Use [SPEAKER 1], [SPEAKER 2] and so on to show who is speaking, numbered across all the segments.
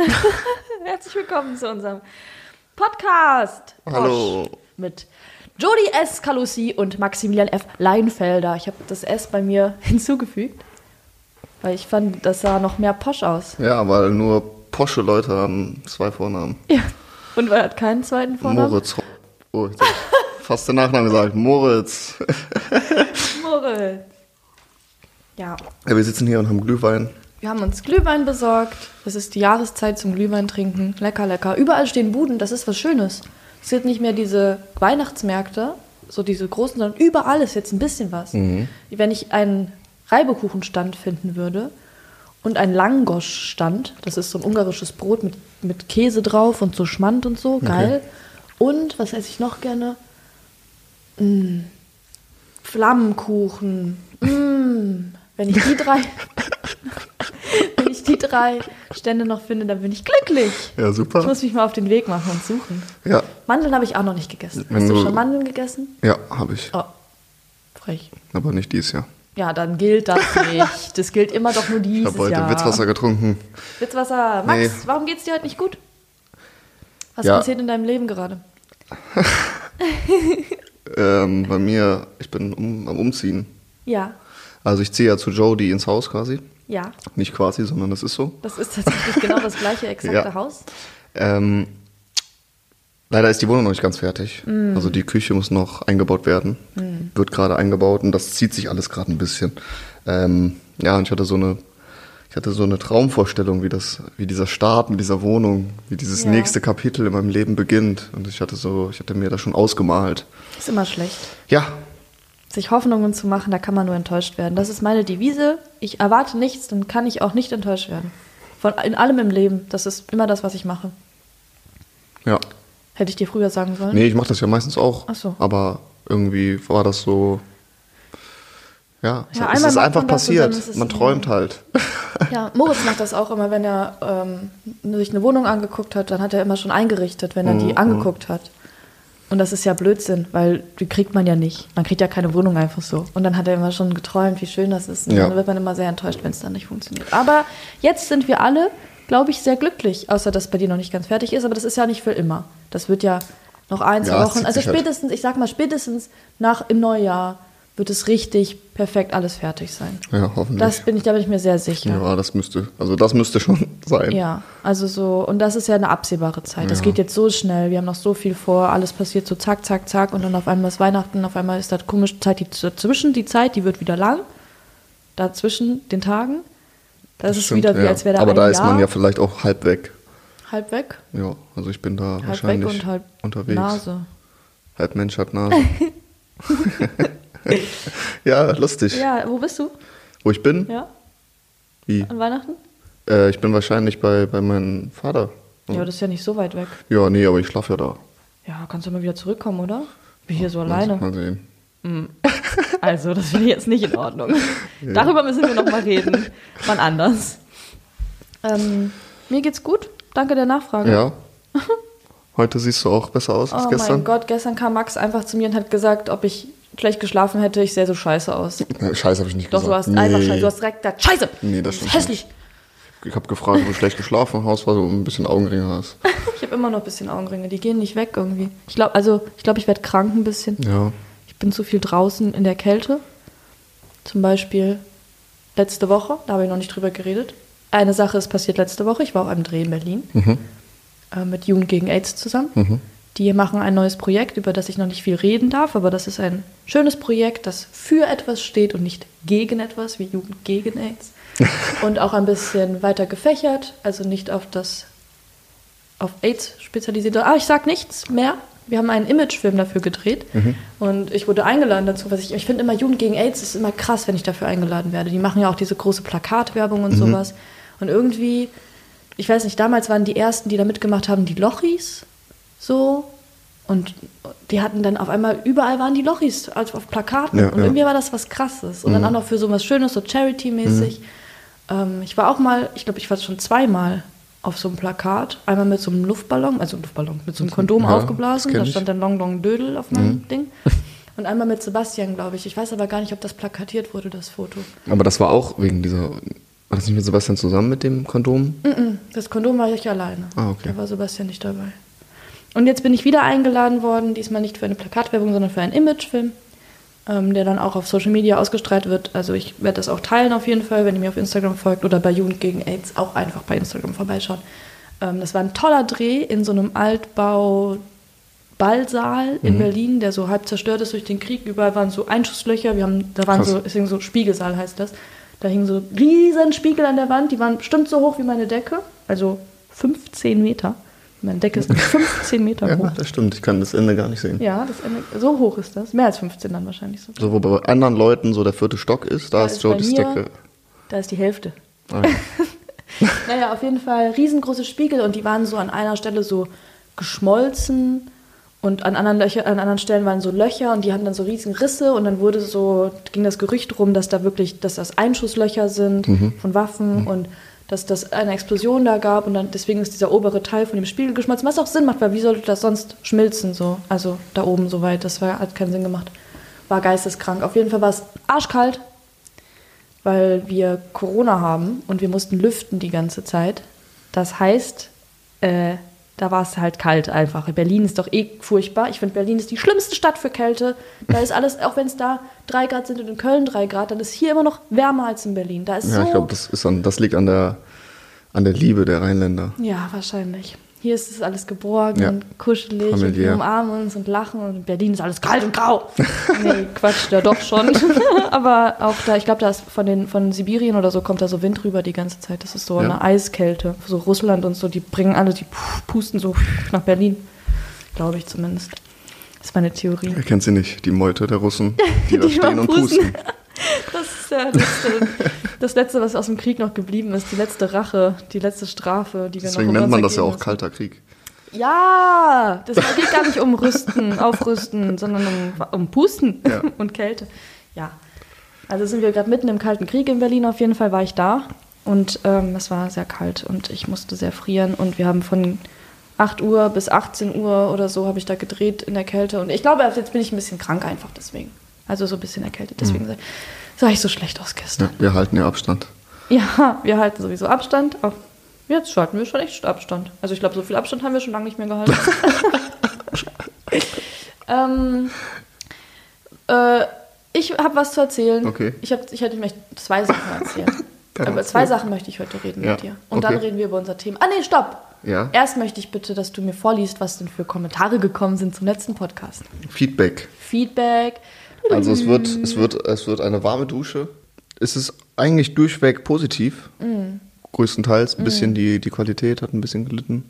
[SPEAKER 1] Herzlich willkommen zu unserem Podcast.
[SPEAKER 2] Hallo.
[SPEAKER 1] Bosch Mit Jody S. Calussi und Maximilian F. Leinfelder. Ich habe das S bei mir hinzugefügt, weil ich fand, das sah noch mehr posch aus.
[SPEAKER 2] Ja, weil nur posche Leute haben zwei Vornamen.
[SPEAKER 1] Ja. Und wer hat keinen zweiten Vornamen?
[SPEAKER 2] Moritz. Oh, ich fast den Nachnamen gesagt. Moritz.
[SPEAKER 1] Moritz. Ja,
[SPEAKER 2] Ja, wir sitzen hier und haben Glühwein.
[SPEAKER 1] Wir haben uns Glühwein besorgt. Es ist die Jahreszeit zum Glühwein trinken. Lecker, lecker. Überall stehen Buden, das ist was Schönes. Es sind nicht mehr diese Weihnachtsmärkte, so diese großen, sondern überall ist jetzt ein bisschen was. Wenn ich einen Reibekuchenstand finden würde und einen Langosch-Stand, das ist so ein ungarisches Brot mit, mit Käse drauf und so Schmand und so, geil. Und, was esse ich noch gerne? Mm, Flammenkuchen. Mm, wenn ich die drei, wenn ich die drei Stände noch finde, dann bin ich glücklich.
[SPEAKER 2] Ja,
[SPEAKER 1] Ich
[SPEAKER 2] super.
[SPEAKER 1] muss mich mal auf den Weg machen und suchen.
[SPEAKER 2] Ja,
[SPEAKER 1] Mandeln habe ich auch noch nicht gegessen. Hast du schon Mandeln gegessen?
[SPEAKER 2] ja, habe ich.
[SPEAKER 1] Oh, frech.
[SPEAKER 2] Aber nicht dieses Jahr.
[SPEAKER 1] Ja, dann gilt das nicht. Das gilt immer doch nur
[SPEAKER 2] Ich
[SPEAKER 1] dieses
[SPEAKER 2] habe heute
[SPEAKER 1] Jahr.
[SPEAKER 2] Witzwasser getrunken.
[SPEAKER 1] Witzwasser. Max,
[SPEAKER 2] Nee.
[SPEAKER 1] warum geht's dir heute nicht gut? Was
[SPEAKER 2] Ja.
[SPEAKER 1] passiert in deinem Leben gerade?
[SPEAKER 2] Ähm, bei mir, ich bin um, am Umziehen.
[SPEAKER 1] Ja,
[SPEAKER 2] Also ich ziehe ja zu Jody ins Haus quasi.
[SPEAKER 1] Ja.
[SPEAKER 2] Nicht quasi, sondern das ist so.
[SPEAKER 1] Das ist tatsächlich genau das gleiche exakte
[SPEAKER 2] Ja.
[SPEAKER 1] Haus.
[SPEAKER 2] Ähm, leider ist die Wohnung noch nicht ganz fertig.
[SPEAKER 1] Mm.
[SPEAKER 2] Also die Küche muss noch eingebaut werden. Wird gerade eingebaut und das zieht sich alles gerade ein bisschen. Ähm, ja, und ich hatte so eine, ich hatte so eine Traumvorstellung, wie das, wie dieser Start mit dieser Wohnung, wie dieses
[SPEAKER 1] Ja.
[SPEAKER 2] nächste Kapitel in meinem Leben beginnt. Und ich hatte so, ich hatte mir das schon ausgemalt.
[SPEAKER 1] Ist immer schlecht.
[SPEAKER 2] Ja,
[SPEAKER 1] Sich Hoffnungen zu machen, da kann man nur enttäuscht werden. Das ist meine Devise. Ich erwarte nichts, dann kann ich auch nicht enttäuscht werden. Von, in allem im Leben. Das ist immer das, was ich mache.
[SPEAKER 2] ja.
[SPEAKER 1] Hätte ich dir früher sagen sollen.
[SPEAKER 2] Nee, ich mache das ja meistens auch.
[SPEAKER 1] Ach so.
[SPEAKER 2] Aber irgendwie war das so. Ja, es,
[SPEAKER 1] Ja,
[SPEAKER 2] es ist einfach passiert.
[SPEAKER 1] es
[SPEAKER 2] Man
[SPEAKER 1] so-
[SPEAKER 2] träumt halt.
[SPEAKER 1] Ja, Moritz macht das auch immer, wenn er ähm, sich eine Wohnung angeguckt hat, dann hat er immer schon eingerichtet, wenn er
[SPEAKER 2] Mhm,
[SPEAKER 1] die angeguckt hat. Und das ist ja Blödsinn, weil die kriegt man ja nicht. Man kriegt ja keine Wohnung einfach so. Und dann hat er immer schon geträumt, wie schön das ist. Und
[SPEAKER 2] Ja.
[SPEAKER 1] dann wird man immer sehr enttäuscht, wenn es dann nicht funktioniert. Aber jetzt sind wir alle, glaube ich, sehr glücklich, außer dass bei dir noch nicht ganz fertig ist. Aber das ist ja nicht für immer. Das wird ja noch ein, zwei
[SPEAKER 2] Ja, es
[SPEAKER 1] Wochen. Also
[SPEAKER 2] halt.
[SPEAKER 1] spätestens, ich sag mal, spätestens nach im Neujahr wird es richtig perfekt alles fertig sein.
[SPEAKER 2] Ja, hoffentlich.
[SPEAKER 1] Das bin ich, da bin ich mir sehr sicher.
[SPEAKER 2] Ja, das müsste, also das müsste schon sein.
[SPEAKER 1] Ja, also so, und das ist ja eine absehbare Zeit. Das
[SPEAKER 2] Ja.
[SPEAKER 1] geht jetzt so schnell, wir haben noch so viel vor, alles passiert so zack, zack, zack und dann auf einmal ist Weihnachten, auf einmal ist da komische Zeit, die dazwischen, die Zeit, die wird wieder lang, dazwischen den Tagen. Das, ist
[SPEAKER 2] Stimmt,
[SPEAKER 1] wieder wie,
[SPEAKER 2] ja.
[SPEAKER 1] als wäre da
[SPEAKER 2] Aber da ist
[SPEAKER 1] Jahr
[SPEAKER 2] man ja vielleicht auch halb weg.
[SPEAKER 1] halb weg,
[SPEAKER 2] Ja, also ich bin da
[SPEAKER 1] halb weg
[SPEAKER 2] wahrscheinlich
[SPEAKER 1] und halb
[SPEAKER 2] unterwegs.
[SPEAKER 1] Nase.
[SPEAKER 2] Halb Mensch, halb Nase. ja, lustig.
[SPEAKER 1] Ja, wo bist du?
[SPEAKER 2] Wo ich bin?
[SPEAKER 1] Ja,
[SPEAKER 2] Wie?
[SPEAKER 1] an Weihnachten?
[SPEAKER 2] Äh, ich bin wahrscheinlich bei, bei meinem Vater.
[SPEAKER 1] Ja, aber das ist ja nicht so weit weg.
[SPEAKER 2] Ja, nee, aber ich schlafe ja da.
[SPEAKER 1] Ja, kannst du mal wieder zurückkommen, oder? Bin hier so alleine.
[SPEAKER 2] Mal sehen.
[SPEAKER 1] Also, das finde ich jetzt nicht in Ordnung. Darüber müssen wir noch mal reden. Wann anders. Ähm, mir geht's gut. Danke der Nachfrage.
[SPEAKER 2] Ja. Heute siehst du auch besser aus als
[SPEAKER 1] Oh
[SPEAKER 2] gestern.
[SPEAKER 1] mein Gott, gestern kam Max einfach zu mir und hat gesagt, ob ich schlecht geschlafen hätte. Ich sähe so scheiße aus.
[SPEAKER 2] Äh, Scheiße, habe ich nicht
[SPEAKER 1] Doch, du
[SPEAKER 2] gesagt.
[SPEAKER 1] hast einfach scheiße. Du hast direkt gesagt, scheiße.
[SPEAKER 2] Nee, das
[SPEAKER 1] ist
[SPEAKER 2] stimmt
[SPEAKER 1] hässlich.
[SPEAKER 2] Ich habe gefragt, ob du schlecht geschlafen hast, weil du ein bisschen Augenringe hast.
[SPEAKER 1] Ich habe immer noch ein bisschen Augenringe. Die gehen nicht weg irgendwie. Ich glaube, also, ich glaube, ich werde krank ein bisschen.
[SPEAKER 2] Ja.
[SPEAKER 1] Ich bin zu viel draußen in der Kälte. Zum Beispiel letzte Woche, da habe ich noch nicht drüber geredet. Eine Sache ist passiert letzte Woche. Ich war auf einem Dreh in Berlin äh, mit Jugend gegen AIDS zusammen. Die machen ein neues Projekt, über das ich noch nicht viel reden darf, aber das ist ein schönes Projekt, das für etwas steht und nicht gegen etwas, wie Jugend gegen AIDS. und auch ein bisschen weiter gefächert, also nicht auf das auf AIDS spezialisiert. Ah, ich sag nichts mehr. Wir haben einen Imagefilm dafür gedreht und ich wurde eingeladen dazu. Was ich ich finde immer Jugend gegen AIDS ist immer krass, wenn ich dafür eingeladen werde. Die machen ja auch diese große Plakatwerbung und sowas. Und irgendwie, ich weiß nicht, damals waren die ersten, die da mitgemacht haben, die Lochis so. Und die hatten dann auf einmal, überall waren die Lochis als auf Plakaten.
[SPEAKER 2] Ja,
[SPEAKER 1] und
[SPEAKER 2] ja.
[SPEAKER 1] irgendwie war das was Krasses. Und dann auch noch für so was Schönes, so Charity-mäßig. Ähm, ich war auch mal, ich glaube, ich war schon zweimal auf so einem Plakat. Einmal mit so einem Luftballon, also Luftballon, mit so einem Kondom
[SPEAKER 2] Ja,
[SPEAKER 1] aufgeblasen. Da stand dann Long Long Dödel auf meinem Ding. Und einmal mit Sebastian, glaube ich. Ich weiß aber gar nicht, ob das plakatiert wurde, das Foto.
[SPEAKER 2] Aber das war auch wegen dieser War das nicht mit Sebastian zusammen mit dem Kondom?
[SPEAKER 1] Das Kondom war ich alleine.
[SPEAKER 2] Ah, okay.
[SPEAKER 1] Da war Sebastian nicht dabei. Und jetzt bin ich wieder eingeladen worden, diesmal nicht für eine Plakatwerbung, sondern für einen Imagefilm, ähm, der dann auch auf Social Media ausgestrahlt wird. Also ich werde das auch teilen auf jeden Fall, wenn ihr mir auf Instagram folgt oder bei Jugend gegen AIDS auch einfach bei Instagram vorbeischauen. Ähm, das war ein toller Dreh in so einem Altbau Ballsaal in Berlin, der so halb zerstört ist durch den Krieg. Überall waren so Einschusslöcher. Wir haben, da waren
[SPEAKER 2] Krass.
[SPEAKER 1] so, es hing so Spiegelsaal heißt das. Da hingen so riesen Spiegel an der Wand. Die waren bestimmt so hoch wie meine Decke, also 15 Meter. Meine Decke ist 15 Meter
[SPEAKER 2] Ja,
[SPEAKER 1] hoch.
[SPEAKER 2] das stimmt. Ich kann das Ende gar nicht sehen.
[SPEAKER 1] Ja, das Ende, so hoch ist das. Mehr als 15 dann wahrscheinlich so.
[SPEAKER 2] So, wo bei anderen Leuten so der vierte Stock ist, da
[SPEAKER 1] Da
[SPEAKER 2] ist Jodys Decke.
[SPEAKER 1] Da ist die Hälfte.
[SPEAKER 2] Ah, ja.
[SPEAKER 1] Naja, auf jeden Fall riesengroße Spiegel und die waren so an einer Stelle so geschmolzen und an anderen, Löcher, an anderen Stellen waren so Löcher und die hatten dann so riesen Risse und dann wurde so, ging das Gerücht rum, dass da wirklich, dass das Einschusslöcher sind von Waffen und dass das eine Explosion da gab und dann deswegen ist dieser obere Teil von dem Spiegel geschmolzen, was auch Sinn macht, weil wie sollte das sonst schmilzen so, also da oben so weit, das war, hat keinen Sinn gemacht. War geisteskrank. Auf jeden Fall war es arschkalt, weil wir Corona haben und wir mussten lüften die ganze Zeit. Das heißt, äh, da war es halt kalt einfach. Berlin ist doch eh furchtbar. Ich finde, Berlin ist die schlimmste Stadt für Kälte. Da ist alles, auch wenn es da drei Grad sind und in Köln drei Grad, dann ist hier immer noch wärmer als in Berlin. Da ist
[SPEAKER 2] ja,
[SPEAKER 1] so.
[SPEAKER 2] ich glaube, das, ist an- das liegt an der, an der Liebe der Rheinländer.
[SPEAKER 1] ja, wahrscheinlich. Hier ist es alles geborgen
[SPEAKER 2] Ja.
[SPEAKER 1] und kuschelig und
[SPEAKER 2] Familiär.
[SPEAKER 1] wir umarmen uns und lachen und in Berlin ist alles kalt und grau. nee, Quatsch, ja doch schon. Aber auch da, ich glaube, da ist von, den, von Sibirien oder so kommt da so Wind rüber die ganze Zeit. Das ist so
[SPEAKER 2] Ja.
[SPEAKER 1] eine Eiskälte. So Russland und so, die bringen alle, die pusten so nach Berlin. Glaube ich zumindest. Das ist meine Theorie.
[SPEAKER 2] Er kennt sie nicht, die Meute der Russen, die da
[SPEAKER 1] Die
[SPEAKER 2] stehen und
[SPEAKER 1] pusten. Das ja das, äh, das Letzte, was aus dem Krieg noch geblieben ist. Die letzte Rache, die letzte Strafe, die wir
[SPEAKER 2] Deswegen
[SPEAKER 1] noch
[SPEAKER 2] nennt man das ja auch kalter Krieg.
[SPEAKER 1] Ja, das geht gar nicht um Rüsten, Aufrüsten, sondern um, um Pusten
[SPEAKER 2] Ja.
[SPEAKER 1] und Kälte. Ja. Also sind wir gerade mitten im Kalten Krieg in Berlin, auf jeden Fall war ich da. Und ähm, es war sehr kalt und ich musste sehr frieren. Und wir haben von 8 Uhr bis 18 Uhr oder so habe ich da gedreht in der Kälte. Und ich glaube, jetzt bin ich ein bisschen krank einfach deswegen. Also so ein bisschen erkältet. Deswegen sah, sah ich so schlecht aus gestern.
[SPEAKER 2] Ja, wir halten ja Abstand.
[SPEAKER 1] Ja, wir halten sowieso Abstand. Auch jetzt halten wir schon echt Abstand. Also ich glaube, so viel Abstand haben wir schon lange nicht mehr gehalten. ähm, äh, ich habe was zu erzählen.
[SPEAKER 2] Okay.
[SPEAKER 1] Ich, hab, ich hätte mir zwei Sachen erzählen.
[SPEAKER 2] Dann
[SPEAKER 1] Aber zwei Sachen möchte ich heute reden
[SPEAKER 2] Ja,
[SPEAKER 1] mit dir. Und dann
[SPEAKER 2] okay.
[SPEAKER 1] reden wir über unser Thema. Ah, nee, stopp!
[SPEAKER 2] Ja.
[SPEAKER 1] Erst möchte ich bitte, dass du mir vorliest, was denn für Kommentare gekommen sind zum letzten Podcast.
[SPEAKER 2] Feedback.
[SPEAKER 1] Feedback.
[SPEAKER 2] Also es wird, es wird, es wird eine warme Dusche. Es ist eigentlich durchweg positiv.
[SPEAKER 1] Mm.
[SPEAKER 2] Größtenteils. Ein bisschen die, die Qualität hat ein bisschen gelitten.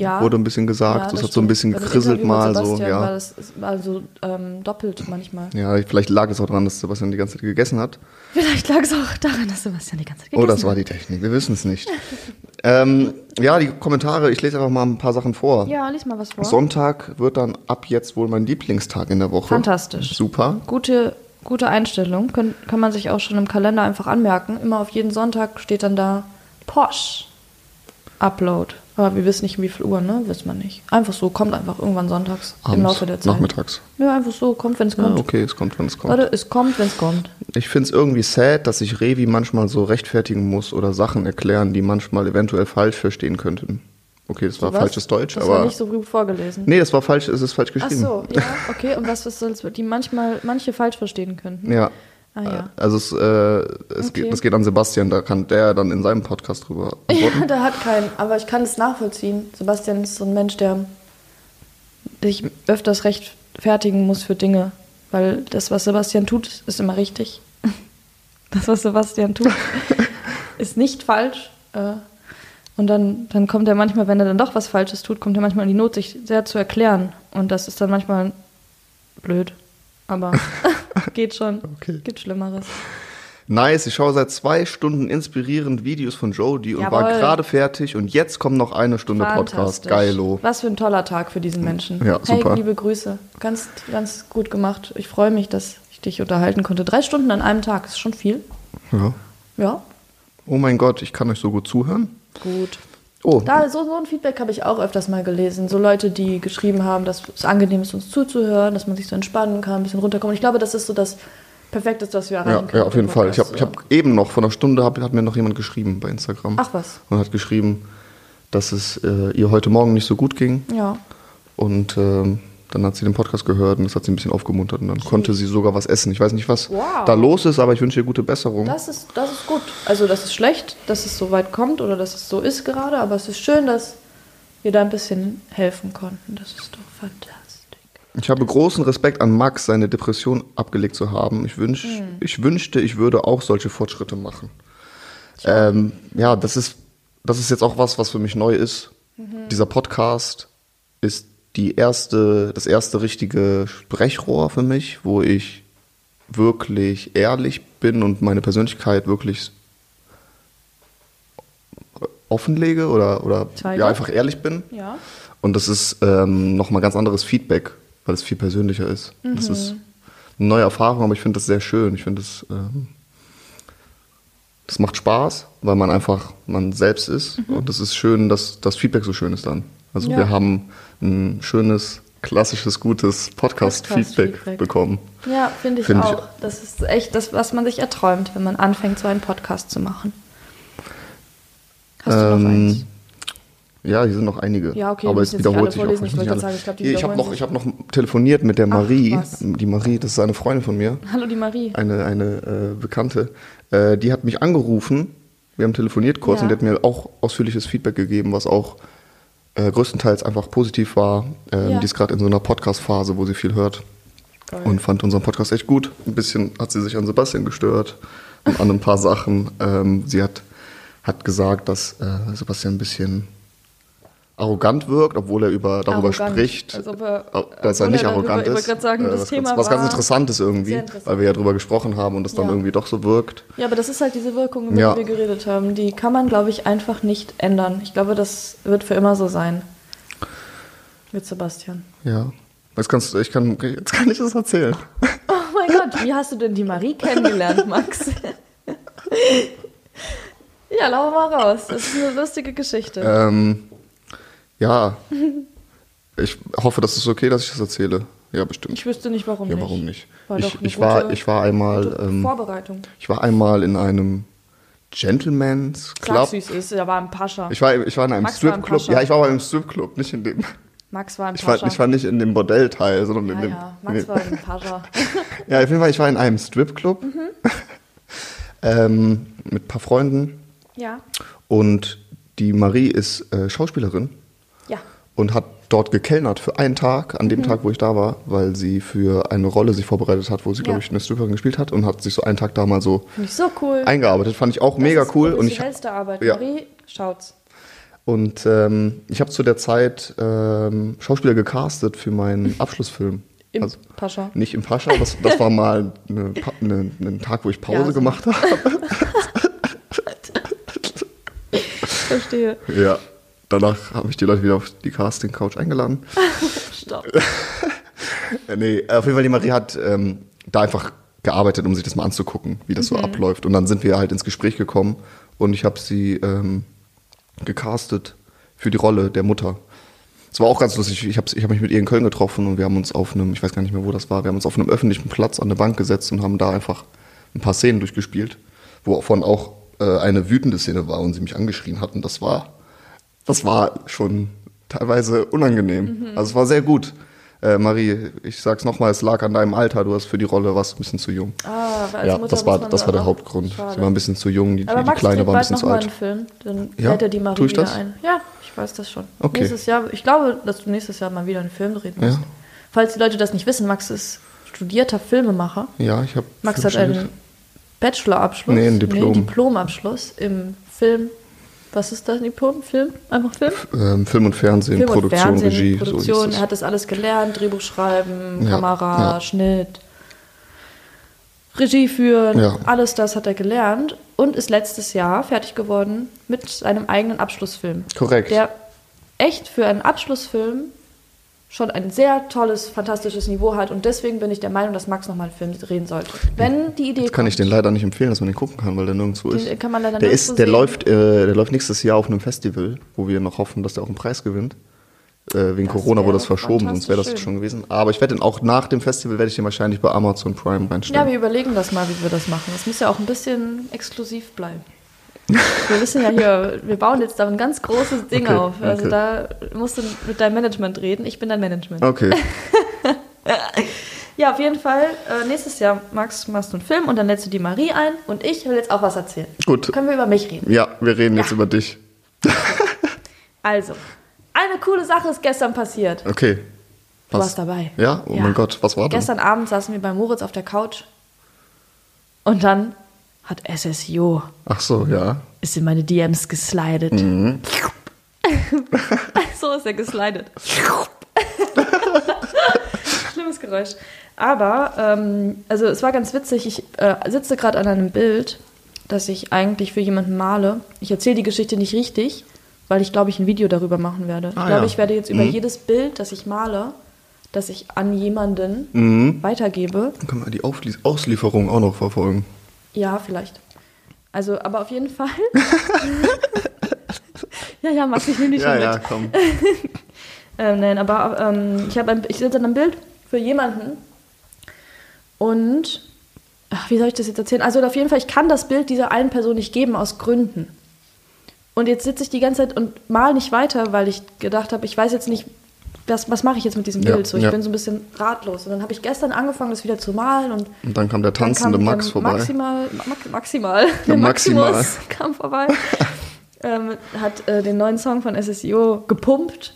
[SPEAKER 1] Ja.
[SPEAKER 2] Wurde ein bisschen gesagt.
[SPEAKER 1] Ja,
[SPEAKER 2] es
[SPEAKER 1] das
[SPEAKER 2] hat so ein bisschen gekrisselt mal. So,
[SPEAKER 1] Sebastian War
[SPEAKER 2] ja.
[SPEAKER 1] das also ähm, doppelt manchmal.
[SPEAKER 2] ja, vielleicht lag es auch daran, dass Sebastian die ganze Zeit gegessen hat.
[SPEAKER 1] Vielleicht lag es auch daran, dass Sebastian die ganze Zeit gegessen
[SPEAKER 2] Oh, das war
[SPEAKER 1] hat.
[SPEAKER 2] die Technik. Wir wissen es nicht. ähm, ja, die Kommentare. Ich lese einfach mal ein paar Sachen vor.
[SPEAKER 1] Ja, lies mal was vor.
[SPEAKER 2] Sonntag wird dann ab jetzt wohl mein Lieblingstag in der Woche.
[SPEAKER 1] Fantastisch.
[SPEAKER 2] Super.
[SPEAKER 1] Gute, gute Einstellung. Kann, kann man sich auch schon im Kalender einfach anmerken. Immer auf jeden Sonntag steht dann da Porsche Upload. Aber wir wissen nicht, wie viel Uhr, ne? Wissen wir nicht. Einfach so, kommt einfach irgendwann sonntags im
[SPEAKER 2] Abends,
[SPEAKER 1] Laufe der Zeit.
[SPEAKER 2] nachmittags.
[SPEAKER 1] Ja, einfach so, kommt, wenn es
[SPEAKER 2] Ja,
[SPEAKER 1] kommt.
[SPEAKER 2] okay, es kommt, wenn es kommt.
[SPEAKER 1] Leute, es kommt, wenn es kommt.
[SPEAKER 2] Ich finde es irgendwie sad, dass sich Revi manchmal so rechtfertigen muss oder Sachen erklären, die manchmal eventuell falsch verstehen könnten. Okay, das war
[SPEAKER 1] Was?
[SPEAKER 2] falsches Deutsch,
[SPEAKER 1] das
[SPEAKER 2] aber.
[SPEAKER 1] war nicht so gut vorgelesen.
[SPEAKER 2] nee, das war falsch, es ist falsch
[SPEAKER 1] Ach
[SPEAKER 2] geschrieben.
[SPEAKER 1] so, ja, okay. Und was ist das, die manchmal manche falsch verstehen könnten?
[SPEAKER 2] Ja.
[SPEAKER 1] Ah ja.
[SPEAKER 2] Also es, äh, es
[SPEAKER 1] Okay.
[SPEAKER 2] geht, das geht an Sebastian, da kann der dann in seinem Podcast drüber antworten.
[SPEAKER 1] Ja, der hat keinen, aber ich kann es nachvollziehen. Sebastian ist so ein Mensch, der sich öfters rechtfertigen muss für Dinge, weil das, was Sebastian tut, ist immer richtig. Das, was Sebastian tut, ist nicht falsch. äh, Und dann, dann kommt er manchmal, wenn er dann doch was Falsches tut, kommt er manchmal in die Not, sich sehr zu erklären. Und das ist dann manchmal blöd. Aber geht schon.
[SPEAKER 2] Okay.
[SPEAKER 1] Gibt Schlimmeres.
[SPEAKER 2] Nice, ich schaue seit zwei Stunden inspirierend Videos von Jodie und war
[SPEAKER 1] Jawohl.
[SPEAKER 2] gerade fertig und jetzt kommt noch eine Stunde Podcast. Geilo.
[SPEAKER 1] Was für ein toller Tag für diesen Menschen.
[SPEAKER 2] Ja, super.
[SPEAKER 1] Hey, liebe Grüße. Ganz, ganz gut gemacht. Ich freue mich, dass ich dich unterhalten konnte. Drei Stunden an einem Tag ist schon viel.
[SPEAKER 2] Ja.
[SPEAKER 1] Ja,
[SPEAKER 2] Oh mein Gott, ich kann euch so gut zuhören.
[SPEAKER 1] gut.
[SPEAKER 2] Oh,
[SPEAKER 1] Da, so, so ein Feedback habe ich auch öfters mal gelesen. So Leute, die geschrieben haben, dass es angenehm ist, uns zuzuhören, dass man sich so entspannen kann, ein bisschen runterkommen. Ich glaube, das ist so das perfekt ist, dass wir
[SPEAKER 2] Ja,
[SPEAKER 1] erreichen können.
[SPEAKER 2] ja, auf jeden Fall. Ich habe hab eben noch, vor einer Stunde hab, hat mir noch jemand geschrieben bei Instagram.
[SPEAKER 1] Ach was.
[SPEAKER 2] Und hat geschrieben, dass es äh, ihr heute Morgen nicht so gut ging.
[SPEAKER 1] Ja.
[SPEAKER 2] Und ähm, dann hat sie den Podcast gehört und das hat sie ein bisschen aufgemuntert. Und dann konnte sie sogar was essen. Ich weiß nicht, was
[SPEAKER 1] Wow.
[SPEAKER 2] da los ist, aber ich wünsche ihr gute Besserung.
[SPEAKER 1] Das ist, das ist gut. Also das ist schlecht, dass es so weit kommt oder dass es so ist gerade, aber es ist schön, dass wir da ein bisschen helfen konnten. Das ist doch fantastisch.
[SPEAKER 2] Ich habe großen Respekt an Max, seine Depression abgelegt zu haben. Ich, wünsch,
[SPEAKER 1] Hm.
[SPEAKER 2] ich wünschte, ich würde auch solche Fortschritte machen. Ähm, ja, das ist, das ist jetzt auch was, was für mich neu ist.
[SPEAKER 1] Mhm.
[SPEAKER 2] Dieser Podcast ist die erste, das erste richtige Sprechrohr für mich, wo ich wirklich ehrlich bin und meine Persönlichkeit wirklich offenlege oder, oder
[SPEAKER 1] Zeige.
[SPEAKER 2] ja, einfach ehrlich bin.
[SPEAKER 1] Ja.
[SPEAKER 2] Und das ist ähm, nochmal ganz anderes Feedback, weil es viel persönlicher ist. Das
[SPEAKER 1] Mhm.
[SPEAKER 2] ist eine neue Erfahrung, aber ich finde das sehr schön. Ich finde das, ähm, das macht Spaß, weil man einfach man selbst ist. Und es ist schön, dass das Feedback so schön ist dann. Also
[SPEAKER 1] Mhm. Ja.
[SPEAKER 2] wir haben ein schönes, klassisches, gutes Podcast-Feedback
[SPEAKER 1] Podcast-Feedback.
[SPEAKER 2] bekommen.
[SPEAKER 1] Ja, finde ich
[SPEAKER 2] Finde ich-
[SPEAKER 1] auch. Das ist echt das, was man sich erträumt, wenn man anfängt, so einen Podcast zu machen. Hast du noch
[SPEAKER 2] Ähm,
[SPEAKER 1] eins?
[SPEAKER 2] Ja, hier sind noch einige.
[SPEAKER 1] Ja, okay,
[SPEAKER 2] aber es wiederholt sich auch.
[SPEAKER 1] Ich ich glaub,
[SPEAKER 2] ich habe noch, ich hab noch telefoniert mit der Marie.
[SPEAKER 1] was.
[SPEAKER 2] Die Marie, das ist eine Freundin von mir.
[SPEAKER 1] Hallo, die Marie.
[SPEAKER 2] eine, eine äh, Bekannte, äh, die hat mich angerufen. Wir haben telefoniert kurz
[SPEAKER 1] Ja.
[SPEAKER 2] und die hat mir auch ausführliches Feedback gegeben, was auch äh, größtenteils einfach positiv war. Ähm,
[SPEAKER 1] Ja.
[SPEAKER 2] Die ist gerade in so einer Podcast-Phase, wo sie viel hört
[SPEAKER 1] Geil.
[SPEAKER 2] und fand unseren Podcast echt gut. Ein bisschen hat sie sich an Sebastian gestört und an ein paar Sachen. Ähm, sie hat, hat gesagt, dass äh, Sebastian ein bisschen arrogant wirkt, obwohl er über, darüber
[SPEAKER 1] Arrogant.
[SPEAKER 2] spricht,
[SPEAKER 1] Als ob er-
[SPEAKER 2] äh, dass er nicht
[SPEAKER 1] er darüber-
[SPEAKER 2] arrogant
[SPEAKER 1] ich wollte
[SPEAKER 2] ist.
[SPEAKER 1] gerade sagen,
[SPEAKER 2] Äh,
[SPEAKER 1] das
[SPEAKER 2] was,
[SPEAKER 1] Thema
[SPEAKER 2] ganz, was ganz Interessantes irgendwie,
[SPEAKER 1] interessant.
[SPEAKER 2] weil wir ja drüber gesprochen haben und es dann
[SPEAKER 1] Ja.
[SPEAKER 2] irgendwie doch so wirkt.
[SPEAKER 1] Ja, aber das ist halt diese Wirkung, über
[SPEAKER 2] Ja.
[SPEAKER 1] die wir geredet haben. Die kann man, glaube ich, einfach nicht ändern. Ich glaube, das wird für immer so sein. Mit Sebastian.
[SPEAKER 2] Ja. Jetzt, kannst, du- ich kann, jetzt kann ich das erzählen.
[SPEAKER 1] Oh mein Gott, wie hast du denn die Marie kennengelernt, Max? ja, lau mal raus. Das ist eine lustige Geschichte.
[SPEAKER 2] Ähm, ja. Ich hoffe, das ist okay, dass ich das erzähle. Ja, bestimmt.
[SPEAKER 1] Ich wüsste nicht, warum
[SPEAKER 2] ja,
[SPEAKER 1] nicht.
[SPEAKER 2] warum nicht?
[SPEAKER 1] War
[SPEAKER 2] ich, ich, war, ich war einmal, ähm,
[SPEAKER 1] Vorbereitung.
[SPEAKER 2] ich war einmal in einem Gentleman's Club.
[SPEAKER 1] wie es ist. Da war ein Pascha.
[SPEAKER 2] Ich war, ich war in einem
[SPEAKER 1] Max
[SPEAKER 2] Stripclub.
[SPEAKER 1] Pascha.
[SPEAKER 2] Ja, ich war aber im Stripclub, nicht in dem.
[SPEAKER 1] Max war ein
[SPEAKER 2] Ich war,
[SPEAKER 1] Pascha.
[SPEAKER 2] ich war nicht in dem Bordellteil, sondern in
[SPEAKER 1] ja,
[SPEAKER 2] dem.
[SPEAKER 1] ja,
[SPEAKER 2] in
[SPEAKER 1] Max
[SPEAKER 2] dem
[SPEAKER 1] war ein Pascha.
[SPEAKER 2] Ja, auf jeden Fall, ich war in einem Stripclub
[SPEAKER 1] Mhm.
[SPEAKER 2] ähm, mit ein paar Freunden
[SPEAKER 1] ja.
[SPEAKER 2] und die Marie ist äh, Schauspielerin. Und hat dort gekellnert für einen Tag, an dem Tag, wo ich da war, weil sie für eine Rolle sich vorbereitet hat, wo sie,
[SPEAKER 1] Ja.
[SPEAKER 2] glaube ich, eine Stripperin gespielt hat und hat sich so einen Tag da mal so
[SPEAKER 1] so cool.
[SPEAKER 2] eingearbeitet. Fand ich auch
[SPEAKER 1] Das
[SPEAKER 2] mega
[SPEAKER 1] ist
[SPEAKER 2] cool. Und ich,
[SPEAKER 1] professionellste Arbeit.
[SPEAKER 2] Ja.
[SPEAKER 1] Marie, schaut's.
[SPEAKER 2] und ähm, ich habe zu der Zeit ähm, Schauspieler gecastet für meinen Abschlussfilm.
[SPEAKER 1] Im
[SPEAKER 2] Also,
[SPEAKER 1] Pascha.
[SPEAKER 2] nicht im Pascha, das, das war mal Pa- eine, einen Tag, wo ich Pause
[SPEAKER 1] Ja, so.
[SPEAKER 2] gemacht habe.
[SPEAKER 1] Verstehe.
[SPEAKER 2] Ja. Danach habe ich die Leute wieder auf die Casting-Couch eingeladen.
[SPEAKER 1] Stopp.
[SPEAKER 2] Äh, nee, auf jeden Fall, die Marie hat ähm, da einfach gearbeitet, um sich das mal anzugucken, wie das so abläuft. Und dann sind wir halt ins Gespräch gekommen und ich habe sie ähm, gecastet für die Rolle der Mutter. Es war auch ganz lustig. Ich habe ich hab mich mit ihr in Köln getroffen und wir haben uns auf einem, ich weiß gar nicht mehr, wo das war, wir haben uns auf einem öffentlichen Platz an der Bank gesetzt und haben da einfach ein paar Szenen durchgespielt, wovon auch äh, eine wütende Szene war und sie mich angeschrien hat. Und das war, das war schon teilweise unangenehm. Also es war sehr gut. Äh, Marie, ich sag's nochmal, es lag an deinem Alter. Du hast für die Rolle warst ein bisschen zu jung.
[SPEAKER 1] Ah, als
[SPEAKER 2] ja,
[SPEAKER 1] Mutter
[SPEAKER 2] das war, das
[SPEAKER 1] da
[SPEAKER 2] war der Hauptgrund.
[SPEAKER 1] Schade.
[SPEAKER 2] Sie war ein bisschen zu jung, die,
[SPEAKER 1] Aber
[SPEAKER 2] die Kleine war ein bisschen zu alt.
[SPEAKER 1] einen Film, dann
[SPEAKER 2] Ja?
[SPEAKER 1] er die Marie
[SPEAKER 2] Tu ich
[SPEAKER 1] wieder
[SPEAKER 2] das?
[SPEAKER 1] ein. Ja, ich weiß das schon.
[SPEAKER 2] Okay.
[SPEAKER 1] Nächstes Jahr, ich glaube, dass du nächstes Jahr mal wieder einen Film drehen musst.
[SPEAKER 2] Ja.
[SPEAKER 1] Falls die Leute das nicht wissen, Max ist studierter Filmemacher.
[SPEAKER 2] Ja, ich habe.
[SPEAKER 1] Max hat einen Bachelorabschluss.
[SPEAKER 2] Nee, ein Diplom.
[SPEAKER 1] Diplomabschluss im Film. Was ist das? Diplom? Film? Einfach Film?
[SPEAKER 2] ähm, Film und Fernsehen,
[SPEAKER 1] Film und
[SPEAKER 2] Produktion,
[SPEAKER 1] Fernsehen,
[SPEAKER 2] Regie.
[SPEAKER 1] Produktion.
[SPEAKER 2] So
[SPEAKER 1] er hat das alles gelernt, Drehbuch schreiben,
[SPEAKER 2] Ja,
[SPEAKER 1] Kamera,
[SPEAKER 2] ja.
[SPEAKER 1] Schnitt, Regie führen,
[SPEAKER 2] Ja.
[SPEAKER 1] alles das hat er gelernt und ist letztes Jahr fertig geworden mit seinem eigenen Abschlussfilm.
[SPEAKER 2] Korrekt.
[SPEAKER 1] Der echt für einen Abschlussfilm schon ein sehr tolles, fantastisches Niveau hat und deswegen bin ich der Meinung, dass Max nochmal einen Film drehen sollte. Wenn die Idee
[SPEAKER 2] Jetzt kann ich den
[SPEAKER 1] kommt.
[SPEAKER 2] leider nicht empfehlen, dass man den gucken kann, weil der nirgendwo
[SPEAKER 1] Den
[SPEAKER 2] ist.
[SPEAKER 1] kann man leider
[SPEAKER 2] der ist, der
[SPEAKER 1] sehen.
[SPEAKER 2] läuft, äh, der läuft nächstes Jahr auf einem Festival, wo wir noch hoffen, dass der auch einen Preis gewinnt. Äh, wegen
[SPEAKER 1] Das
[SPEAKER 2] Corona wurde das verschoben, sonst wäre das
[SPEAKER 1] fantastisch
[SPEAKER 2] schon gewesen. Aber ich werde den auch nach dem Festival werde ich den wahrscheinlich bei Amazon Prime
[SPEAKER 1] Ja,
[SPEAKER 2] reinstellen.
[SPEAKER 1] wir überlegen das mal, wie wir das machen. Das muss ja auch ein bisschen exklusiv bleiben. Wir wissen ja hier, wir bauen jetzt da ein ganz großes Ding
[SPEAKER 2] Okay,
[SPEAKER 1] auf. Also
[SPEAKER 2] okay.
[SPEAKER 1] da musst du mit deinem Management reden. Ich bin dein Management.
[SPEAKER 2] okay.
[SPEAKER 1] Ja, auf jeden Fall. Äh, nächstes Jahr, Max, machst du einen Film und dann lädst du die Marie ein und ich will jetzt auch was erzählen.
[SPEAKER 2] Gut.
[SPEAKER 1] Können wir über mich reden?
[SPEAKER 2] Ja, wir reden jetzt
[SPEAKER 1] Ja.
[SPEAKER 2] über dich.
[SPEAKER 1] Also, eine coole Sache ist gestern passiert.
[SPEAKER 2] Okay.
[SPEAKER 1] Du warst dabei.
[SPEAKER 2] Ja? Oh mein Gott, was war denn?
[SPEAKER 1] Gestern Abend saßen wir bei Moritz auf der Couch und dann hat SSJo
[SPEAKER 2] Ach so, ja.
[SPEAKER 1] ist in meine DMs geslidet.
[SPEAKER 2] Mhm.
[SPEAKER 1] so ist er geslidet. Schlimmes Geräusch. Aber, ähm, also es war ganz witzig, ich äh, sitze gerade an einem Bild, das ich eigentlich für jemanden male. Ich erzähle die Geschichte nicht richtig, weil ich glaube, ich ein Video darüber machen werde. Ich
[SPEAKER 2] Ah,
[SPEAKER 1] glaube,
[SPEAKER 2] ja.
[SPEAKER 1] ich werde jetzt über
[SPEAKER 2] Mhm.
[SPEAKER 1] jedes Bild, das ich male, das ich an jemanden
[SPEAKER 2] Mhm.
[SPEAKER 1] weitergebe,
[SPEAKER 2] Dann können wir die Auflie Auslieferung auch noch verfolgen.
[SPEAKER 1] Ja, vielleicht. Also, aber auf jeden Fall. ja, ja, Max, ich nehme dich
[SPEAKER 2] Ja,
[SPEAKER 1] schon
[SPEAKER 2] ja,
[SPEAKER 1] mit.
[SPEAKER 2] komm.
[SPEAKER 1] Ähm, nein, aber ähm, ich, ein, ich sitze an einem Bild für jemanden und ach, wie soll ich das jetzt erzählen? Also auf jeden Fall, ich kann das Bild dieser einen Person nicht geben aus Gründen. Und jetzt sitze ich die ganze Zeit und mal nicht weiter, weil ich gedacht habe, ich weiß jetzt nicht, was, was mache ich jetzt mit diesem
[SPEAKER 2] Ja,
[SPEAKER 1] Bild? So, ich
[SPEAKER 2] ja.
[SPEAKER 1] bin so ein bisschen ratlos. Und dann habe ich gestern angefangen, das wieder zu malen und
[SPEAKER 2] Und dann kam der tanzende
[SPEAKER 1] kam
[SPEAKER 2] Max vorbei.
[SPEAKER 1] Maximal, Max, maximal,
[SPEAKER 2] Der Maximal.
[SPEAKER 1] Maximus kam vorbei. ähm, hat äh, den neuen Song von SSIO gepumpt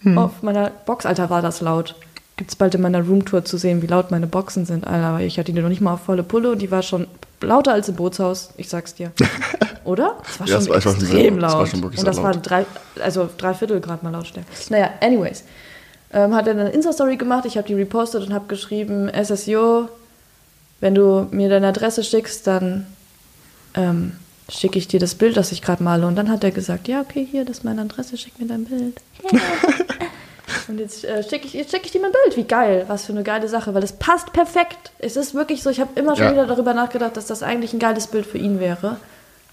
[SPEAKER 2] Hm.
[SPEAKER 1] auf meiner Box. Alter, war das laut. Gibt es bald in meiner Roomtour zu sehen, wie laut meine Boxen sind. Alter, aber ich hatte die noch nicht mal auf volle Pulle und die war schon lauter als im Bootshaus. Ich sag's dir. Oder? Das war
[SPEAKER 2] Ja,
[SPEAKER 1] schon
[SPEAKER 2] war- war
[SPEAKER 1] extrem laut.
[SPEAKER 2] war schon
[SPEAKER 1] und das
[SPEAKER 2] laut.
[SPEAKER 1] waren drei, also drei Viertel Grad mal Lautstärke. Naja, anyways. Ähm, hat er eine Insta-Story gemacht, ich habe die repostet und habe geschrieben, SSIO, wenn du mir deine Adresse schickst, dann ähm, schicke ich dir das Bild, das ich gerade male. Und dann hat er gesagt, ja, okay, hier, das ist meine Adresse, schick mir dein Bild. Und jetzt äh, schicke ich, jetzt schick ich dir mein Bild. Wie geil, was für eine geile Sache, weil es passt perfekt. Es ist wirklich so, ich habe immer schon
[SPEAKER 2] Ja.
[SPEAKER 1] wieder darüber nachgedacht, dass das eigentlich ein geiles Bild für ihn wäre.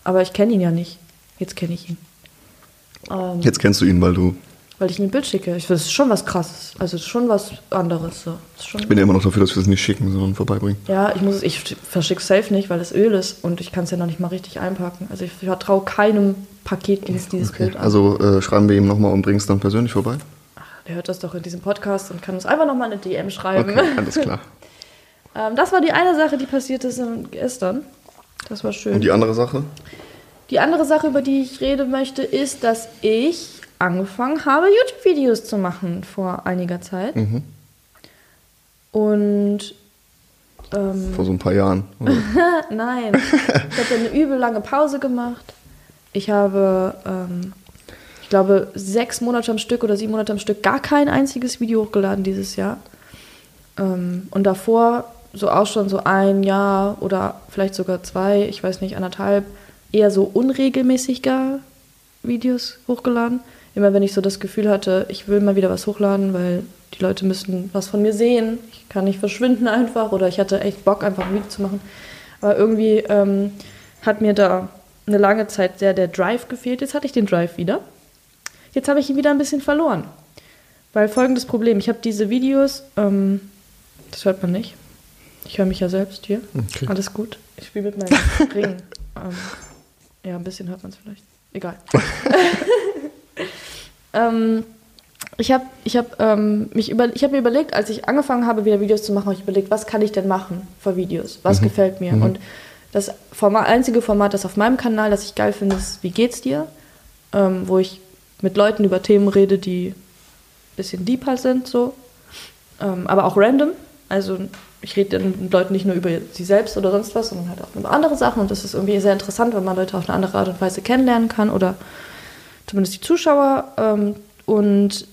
[SPEAKER 1] Aber ich kenne ihn ja nicht. Jetzt kenne ich ihn. Ähm,
[SPEAKER 2] Jetzt kennst du ihn, weil du.
[SPEAKER 1] Weil ich ein Bild schicke. Ich finde, das ist schon was krasses. Also es ist schon was anderes. So.
[SPEAKER 2] Ich bin ja immer noch dafür, dass wir es nicht schicken, sondern vorbeibringen.
[SPEAKER 1] ja, ich muss es, ich verschicke safe nicht, weil es Öl ist und ich kann es ja noch nicht mal richtig einpacken. Also ich vertraue keinem Paketdienst dieses
[SPEAKER 2] Okay.
[SPEAKER 1] Bild an.
[SPEAKER 2] Also äh, schreiben wir ihm nochmal und bringen es dann persönlich vorbei?
[SPEAKER 1] Der hört das doch in diesem Podcast und kann uns einfach nochmal eine DM schreiben.
[SPEAKER 2] Okay, alles klar.
[SPEAKER 1] ähm, das war die eine Sache, die passiert ist gestern. Das war schön.
[SPEAKER 2] Und die andere Sache?
[SPEAKER 1] Die andere Sache, über die ich reden möchte, ist, dass ich angefangen habe, YouTube-Videos zu machen vor einiger Zeit.
[SPEAKER 2] Mhm.
[SPEAKER 1] Und ähm,
[SPEAKER 2] Vor so ein paar Jahren. Oder?
[SPEAKER 1] Nein. Ich habe eine übel lange Pause gemacht. Ich habe, ähm, ich glaube, sechs Monate am Stück oder sieben Monate am Stück gar kein einziges Video hochgeladen dieses Jahr. Ähm, und davor so auch schon so ein Jahr oder vielleicht sogar zwei, ich weiß nicht, anderthalb, eher so unregelmäßig gar Videos hochgeladen. Immer wenn ich so das Gefühl hatte, ich will mal wieder was hochladen, weil die Leute müssen was von mir sehen. Ich kann nicht verschwinden einfach oder ich hatte echt Bock, einfach ein Video zu machen. Aber irgendwie ähm, hat mir da eine lange Zeit sehr der Drive gefehlt. Jetzt hatte ich den Drive wieder. Jetzt habe ich ihn wieder ein bisschen verloren. Weil folgendes Problem, ich habe diese Videos, ähm, das hört man nicht. Ich höre mich ja selbst hier.
[SPEAKER 2] Okay.
[SPEAKER 1] Alles gut. Ich spiele mit meinem Ring. Ähm, ja, ein bisschen hört man es vielleicht. Egal. ähm, ich habe ich hab, ähm, mich über, ich hab mir überlegt, als ich angefangen habe, wieder Videos zu machen, habe ich überlegt, was kann ich denn machen für Videos? Was gefällt mir? Und das Format, einzige Format, das auf meinem Kanal, das ich geil finde, ist Wie geht's dir? Ähm, wo ich mit Leuten über Themen rede, die ein bisschen deep halt sind, so. Ähm, aber auch random. Also ich rede dann mit Leuten nicht nur über sie selbst oder sonst was, sondern halt auch über andere Sachen. Und das ist irgendwie sehr interessant, wenn man Leute auf eine andere Art und Weise kennenlernen kann oder zumindest die Zuschauer. Ähm, und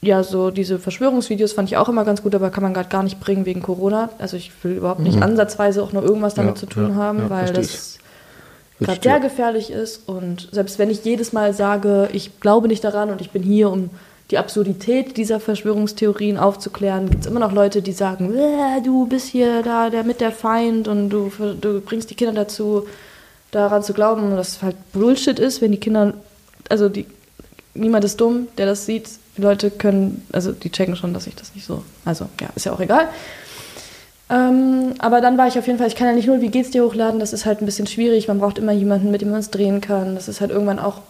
[SPEAKER 1] ja, so diese Verschwörungsvideos fand ich auch immer ganz gut, aber kann man gerade gar nicht bringen wegen Corona. Also ich will überhaupt nicht ansatzweise auch nur irgendwas damit
[SPEAKER 2] Ja,
[SPEAKER 1] zu tun
[SPEAKER 2] ja,
[SPEAKER 1] haben,
[SPEAKER 2] ja,
[SPEAKER 1] weil das gerade sehr gefährlich ist. Und selbst wenn ich jedes Mal sage, ich glaube nicht daran und ich bin hier, um die Absurdität dieser Verschwörungstheorien aufzuklären, gibt es immer noch Leute, die sagen, "Äh, du bist hier da der mit der Feind und du, du bringst die Kinder dazu, daran zu glauben, dass es halt Bullshit ist, wenn die Kinder, also die niemand ist dumm, der das sieht. Die Leute können, also die checken schon, dass ich das nicht so. Also ja, ist ja auch egal. Ähm, aber dann war ich auf jeden Fall, ich kann ja nicht nur wie geht's dir hochladen, das ist halt ein bisschen schwierig. Man braucht immer jemanden, mit dem man es drehen kann. Das ist halt irgendwann auch,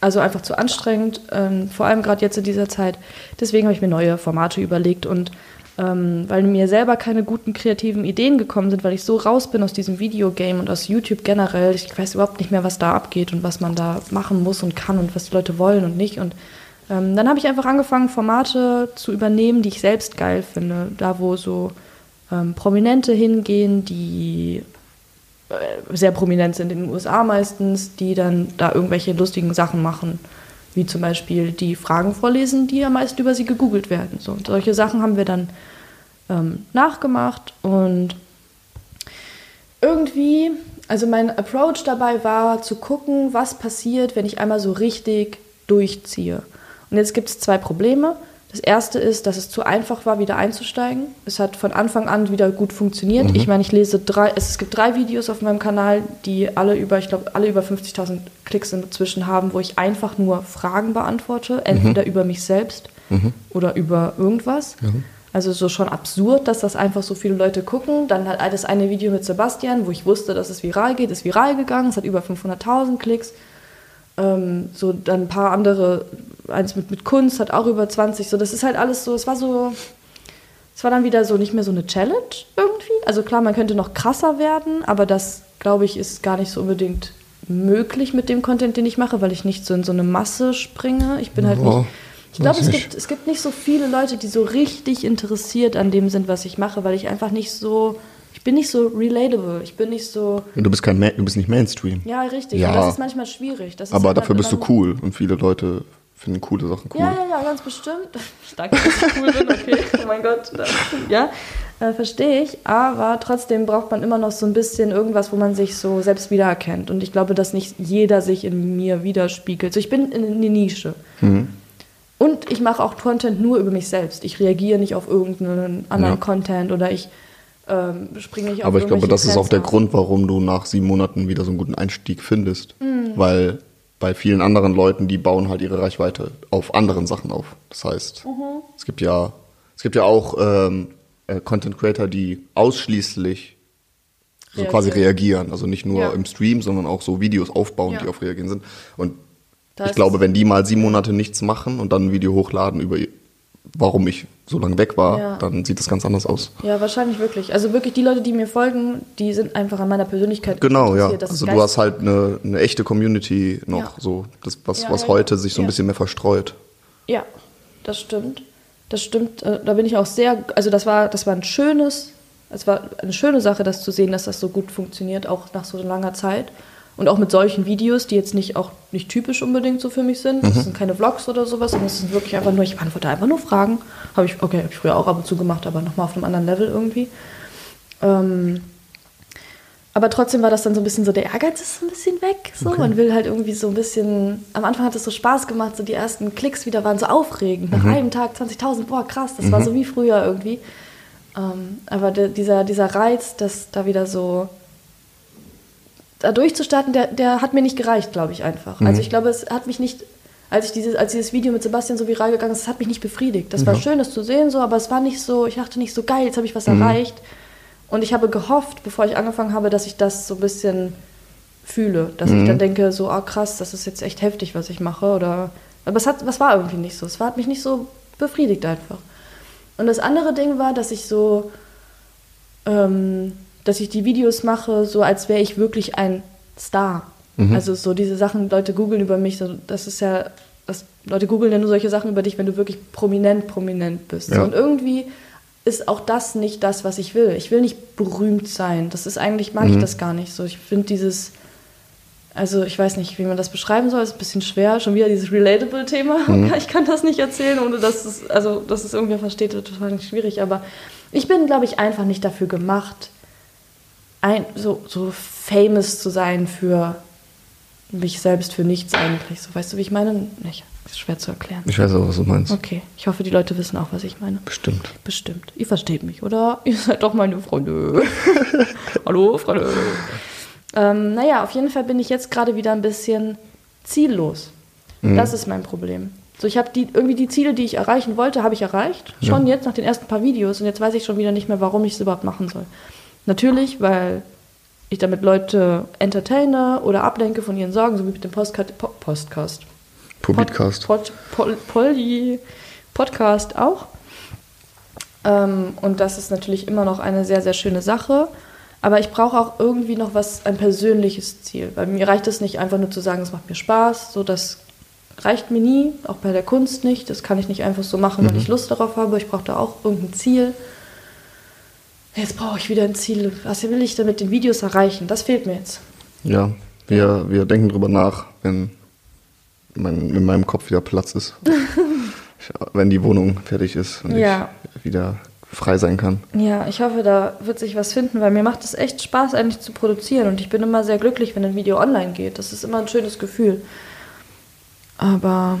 [SPEAKER 1] also einfach zu anstrengend, ähm, vor allem gerade jetzt in dieser Zeit. Deswegen habe ich mir neue Formate überlegt und ähm, weil mir selber keine guten kreativen Ideen gekommen sind, weil ich so raus bin aus diesem Videogame und aus YouTube generell. Ich weiß überhaupt nicht mehr, was da abgeht und was man da machen muss und kann und was die Leute wollen und nicht. Und ähm, dann habe ich einfach angefangen, Formate zu übernehmen, die ich selbst geil finde. Da, wo so ähm, Prominente hingehen, die äh, sehr prominent sind in den USA meistens, die dann da irgendwelche lustigen Sachen machen, wie zum Beispiel die Fragen vorlesen, die am meisten über sie gegoogelt werden. So, und solche Sachen haben wir dann ähm, nachgemacht und irgendwie, also mein Approach dabei war zu gucken, was passiert, wenn ich einmal so richtig durchziehe. Und jetzt gibt es zwei Probleme. Das erste ist, dass es zu einfach war, wieder einzusteigen. Es hat von Anfang an wieder gut funktioniert. Mhm. Ich meine, ich lese drei, es gibt drei Videos auf meinem Kanal, die alle über, ich glaube, alle über 50.000 Klicks inzwischen haben, wo ich einfach nur Fragen beantworte, entweder mhm. über mich selbst mhm. oder über irgendwas. Also so schon absurd, dass das einfach so viele Leute gucken. Dann hat das eine Video mit Sebastian, wo ich wusste, dass es viral geht, ist viral gegangen. Es hat über 500.000 Klicks. Ähm, so dann ein paar andere, eins mit, mit Kunst hat auch über 20. So, das ist halt alles so, es war so, es war dann wieder so nicht mehr so eine Challenge irgendwie. Also klar, man könnte noch krasser werden, aber das, glaube ich, ist gar nicht so unbedingt möglich mit dem Content, den ich mache, weil ich nicht so in so eine Masse springe. Ich bin halt oh, nicht. Ich glaube, es gibt, es gibt nicht so viele Leute, die so richtig interessiert an dem sind, was ich mache, weil ich einfach nicht so bin nicht so relatable. Ich bin nicht so.
[SPEAKER 2] Du bist kein, du bist nicht Mainstream.
[SPEAKER 1] Ja, richtig. Ja. Und das ist manchmal schwierig.
[SPEAKER 2] Aber halt dafür bist du cool und viele Leute finden coole Sachen cool.
[SPEAKER 1] Ja, ja, ja, ganz bestimmt. Danke, dass ich cool bin. Okay, oh mein Gott. Ja, äh, verstehe ich. Aber trotzdem braucht man immer noch so ein bisschen irgendwas, wo man sich so selbst wiedererkennt. Und ich glaube, dass nicht jeder sich in mir widerspiegelt. So, ich bin in eine Nische. Mhm. Und ich mache auch Content nur über mich selbst. Ich reagiere nicht auf irgendeinen anderen ja. Content oder ich ähm, springe ich auf
[SPEAKER 2] Aber ich glaube, das ist auch der Grund, warum du nach sieben Monaten wieder so einen guten Einstieg findest. Mhm. Weil bei vielen anderen Leuten, die bauen halt ihre Reichweite auf anderen Sachen auf. Das heißt, mhm. es gibt ja, es gibt ja auch ähm, äh, Content Creator, die ausschließlich so reagieren. quasi reagieren. Also nicht nur ja. im Stream, sondern auch so Videos aufbauen, ja. die auf Reagieren sind. Und da ich glaube, wenn die mal sieben Monate nichts machen und dann ein Video hochladen über warum ich so lange weg war, ja. dann sieht das ganz anders aus.
[SPEAKER 1] Ja, wahrscheinlich wirklich. Also wirklich die Leute, die mir folgen, die sind einfach an meiner Persönlichkeit
[SPEAKER 2] Genau, ja. Also du hast halt eine, eine echte Community noch, ja. so das, was, ja, was heute sich so ein bisschen mehr verstreut.
[SPEAKER 1] Ja, das stimmt. Das stimmt. Äh, da bin ich auch sehr, also das war, das war ein schönes, es war eine schöne Sache, das zu sehen, dass das so gut funktioniert, auch nach so langer Zeit. Und auch mit solchen Videos, die jetzt nicht auch nicht typisch unbedingt so für mich sind. Das mhm. sind keine Vlogs oder sowas, sondern es sind wirklich einfach nur, ich beantworte einfach nur Fragen. Habe ich, okay, habe ich früher auch ab und zu gemacht, aber nochmal auf einem anderen Level irgendwie. Ähm, aber trotzdem war das dann so ein bisschen so, der Ehrgeiz ist ein bisschen weg. So. Okay. Man will halt irgendwie so ein bisschen, am Anfang hat es so Spaß gemacht, so die ersten Klicks wieder waren so aufregend. Nach mhm. einem Tag 20.000, boah krass, das mhm. war so wie früher irgendwie. Ähm, aber der, dieser, dieser Reiz, dass da wieder so da durchzustarten, der, der hat mir nicht gereicht, glaube ich einfach. Mhm. Also ich glaube, es hat mich nicht, als ich dieses, als dieses Video mit Sebastian so viral gegangen ist, es hat mich nicht befriedigt. Das mhm. war schön, das zu sehen, so, aber es war nicht so, ich dachte nicht so geil, jetzt habe ich was mhm. erreicht. Und ich habe gehofft, bevor ich angefangen habe, dass ich das so ein bisschen fühle. Dass ich dann mhm. denke, so, ah oh, krass, das ist jetzt echt heftig, was ich mache. Oder. Aber es hat, das war irgendwie nicht so. Es war, hat mich nicht so befriedigt einfach. Und das andere Ding war, dass ich so. Ähm, dass ich die Videos mache, so als wäre ich wirklich ein Star. Mhm. Also so diese Sachen, Leute googeln über mich, das ist ja, das, Leute googeln ja nur solche Sachen über dich, wenn du wirklich prominent, prominent bist. Ja. So, und irgendwie ist auch das nicht das, was ich will. Ich will nicht berühmt sein. Das ist eigentlich, mag mhm. ich das gar nicht so. Ich finde dieses, also ich weiß nicht, wie man das beschreiben soll, ist ein bisschen schwer. Schon wieder dieses Relatable-Thema. Mhm. Ich kann das nicht erzählen, ohne dass es, also, dass es irgendwer versteht, das ist total schwierig. Aber ich bin, glaube ich, einfach nicht dafür gemacht, ein, so, so famous zu sein für mich selbst, für nichts eigentlich. So, weißt du, wie ich meine? Nicht. Ist schwer zu erklären.
[SPEAKER 2] Ich weiß auch, was du meinst.
[SPEAKER 1] Okay. Ich hoffe, die Leute wissen auch, was ich meine.
[SPEAKER 2] Bestimmt.
[SPEAKER 1] Bestimmt. Ihr versteht mich, oder? Ihr seid doch meine Freunde. Hallo, Freunde. Ähm, naja, auf jeden Fall bin ich jetzt gerade wieder ein bisschen ziellos. Das ist mein Problem. So, ich habe die irgendwie die Ziele, die ich erreichen wollte, habe ich erreicht. Schon jetzt nach den ersten paar Videos und jetzt weiß ich schon wieder nicht mehr, warum ich es überhaupt machen soll. Natürlich, weil ich damit Leute entertaine oder ablenke von ihren Sorgen, so wie mit dem Postcard, po Postcast.
[SPEAKER 2] Podcast.
[SPEAKER 1] Pod, Pod, Polly Podcast auch. Ähm, und das ist natürlich immer noch eine sehr, sehr schöne Sache. Aber ich brauche auch irgendwie noch was, ein persönliches Ziel. Weil mir reicht es nicht einfach nur zu sagen, es macht mir Spaß. So, das reicht mir nie, auch bei der Kunst nicht. Das kann ich nicht einfach so machen, weil ich Lust darauf habe. Ich brauche da auch irgendein Ziel. Jetzt brauche ich wieder ein Ziel. Was will ich denn mit den Videos erreichen? Das fehlt mir jetzt.
[SPEAKER 2] Ja, wir, wir denken drüber nach, wenn mein, in meinem Kopf wieder Platz ist. wenn die Wohnung fertig ist und
[SPEAKER 1] Ja.
[SPEAKER 2] ich wieder frei sein kann.
[SPEAKER 1] Ja, ich hoffe, da wird sich was finden, weil mir macht es echt Spaß, eigentlich zu produzieren. Und ich bin immer sehr glücklich, wenn ein Video online geht. Das ist immer ein schönes Gefühl. Aber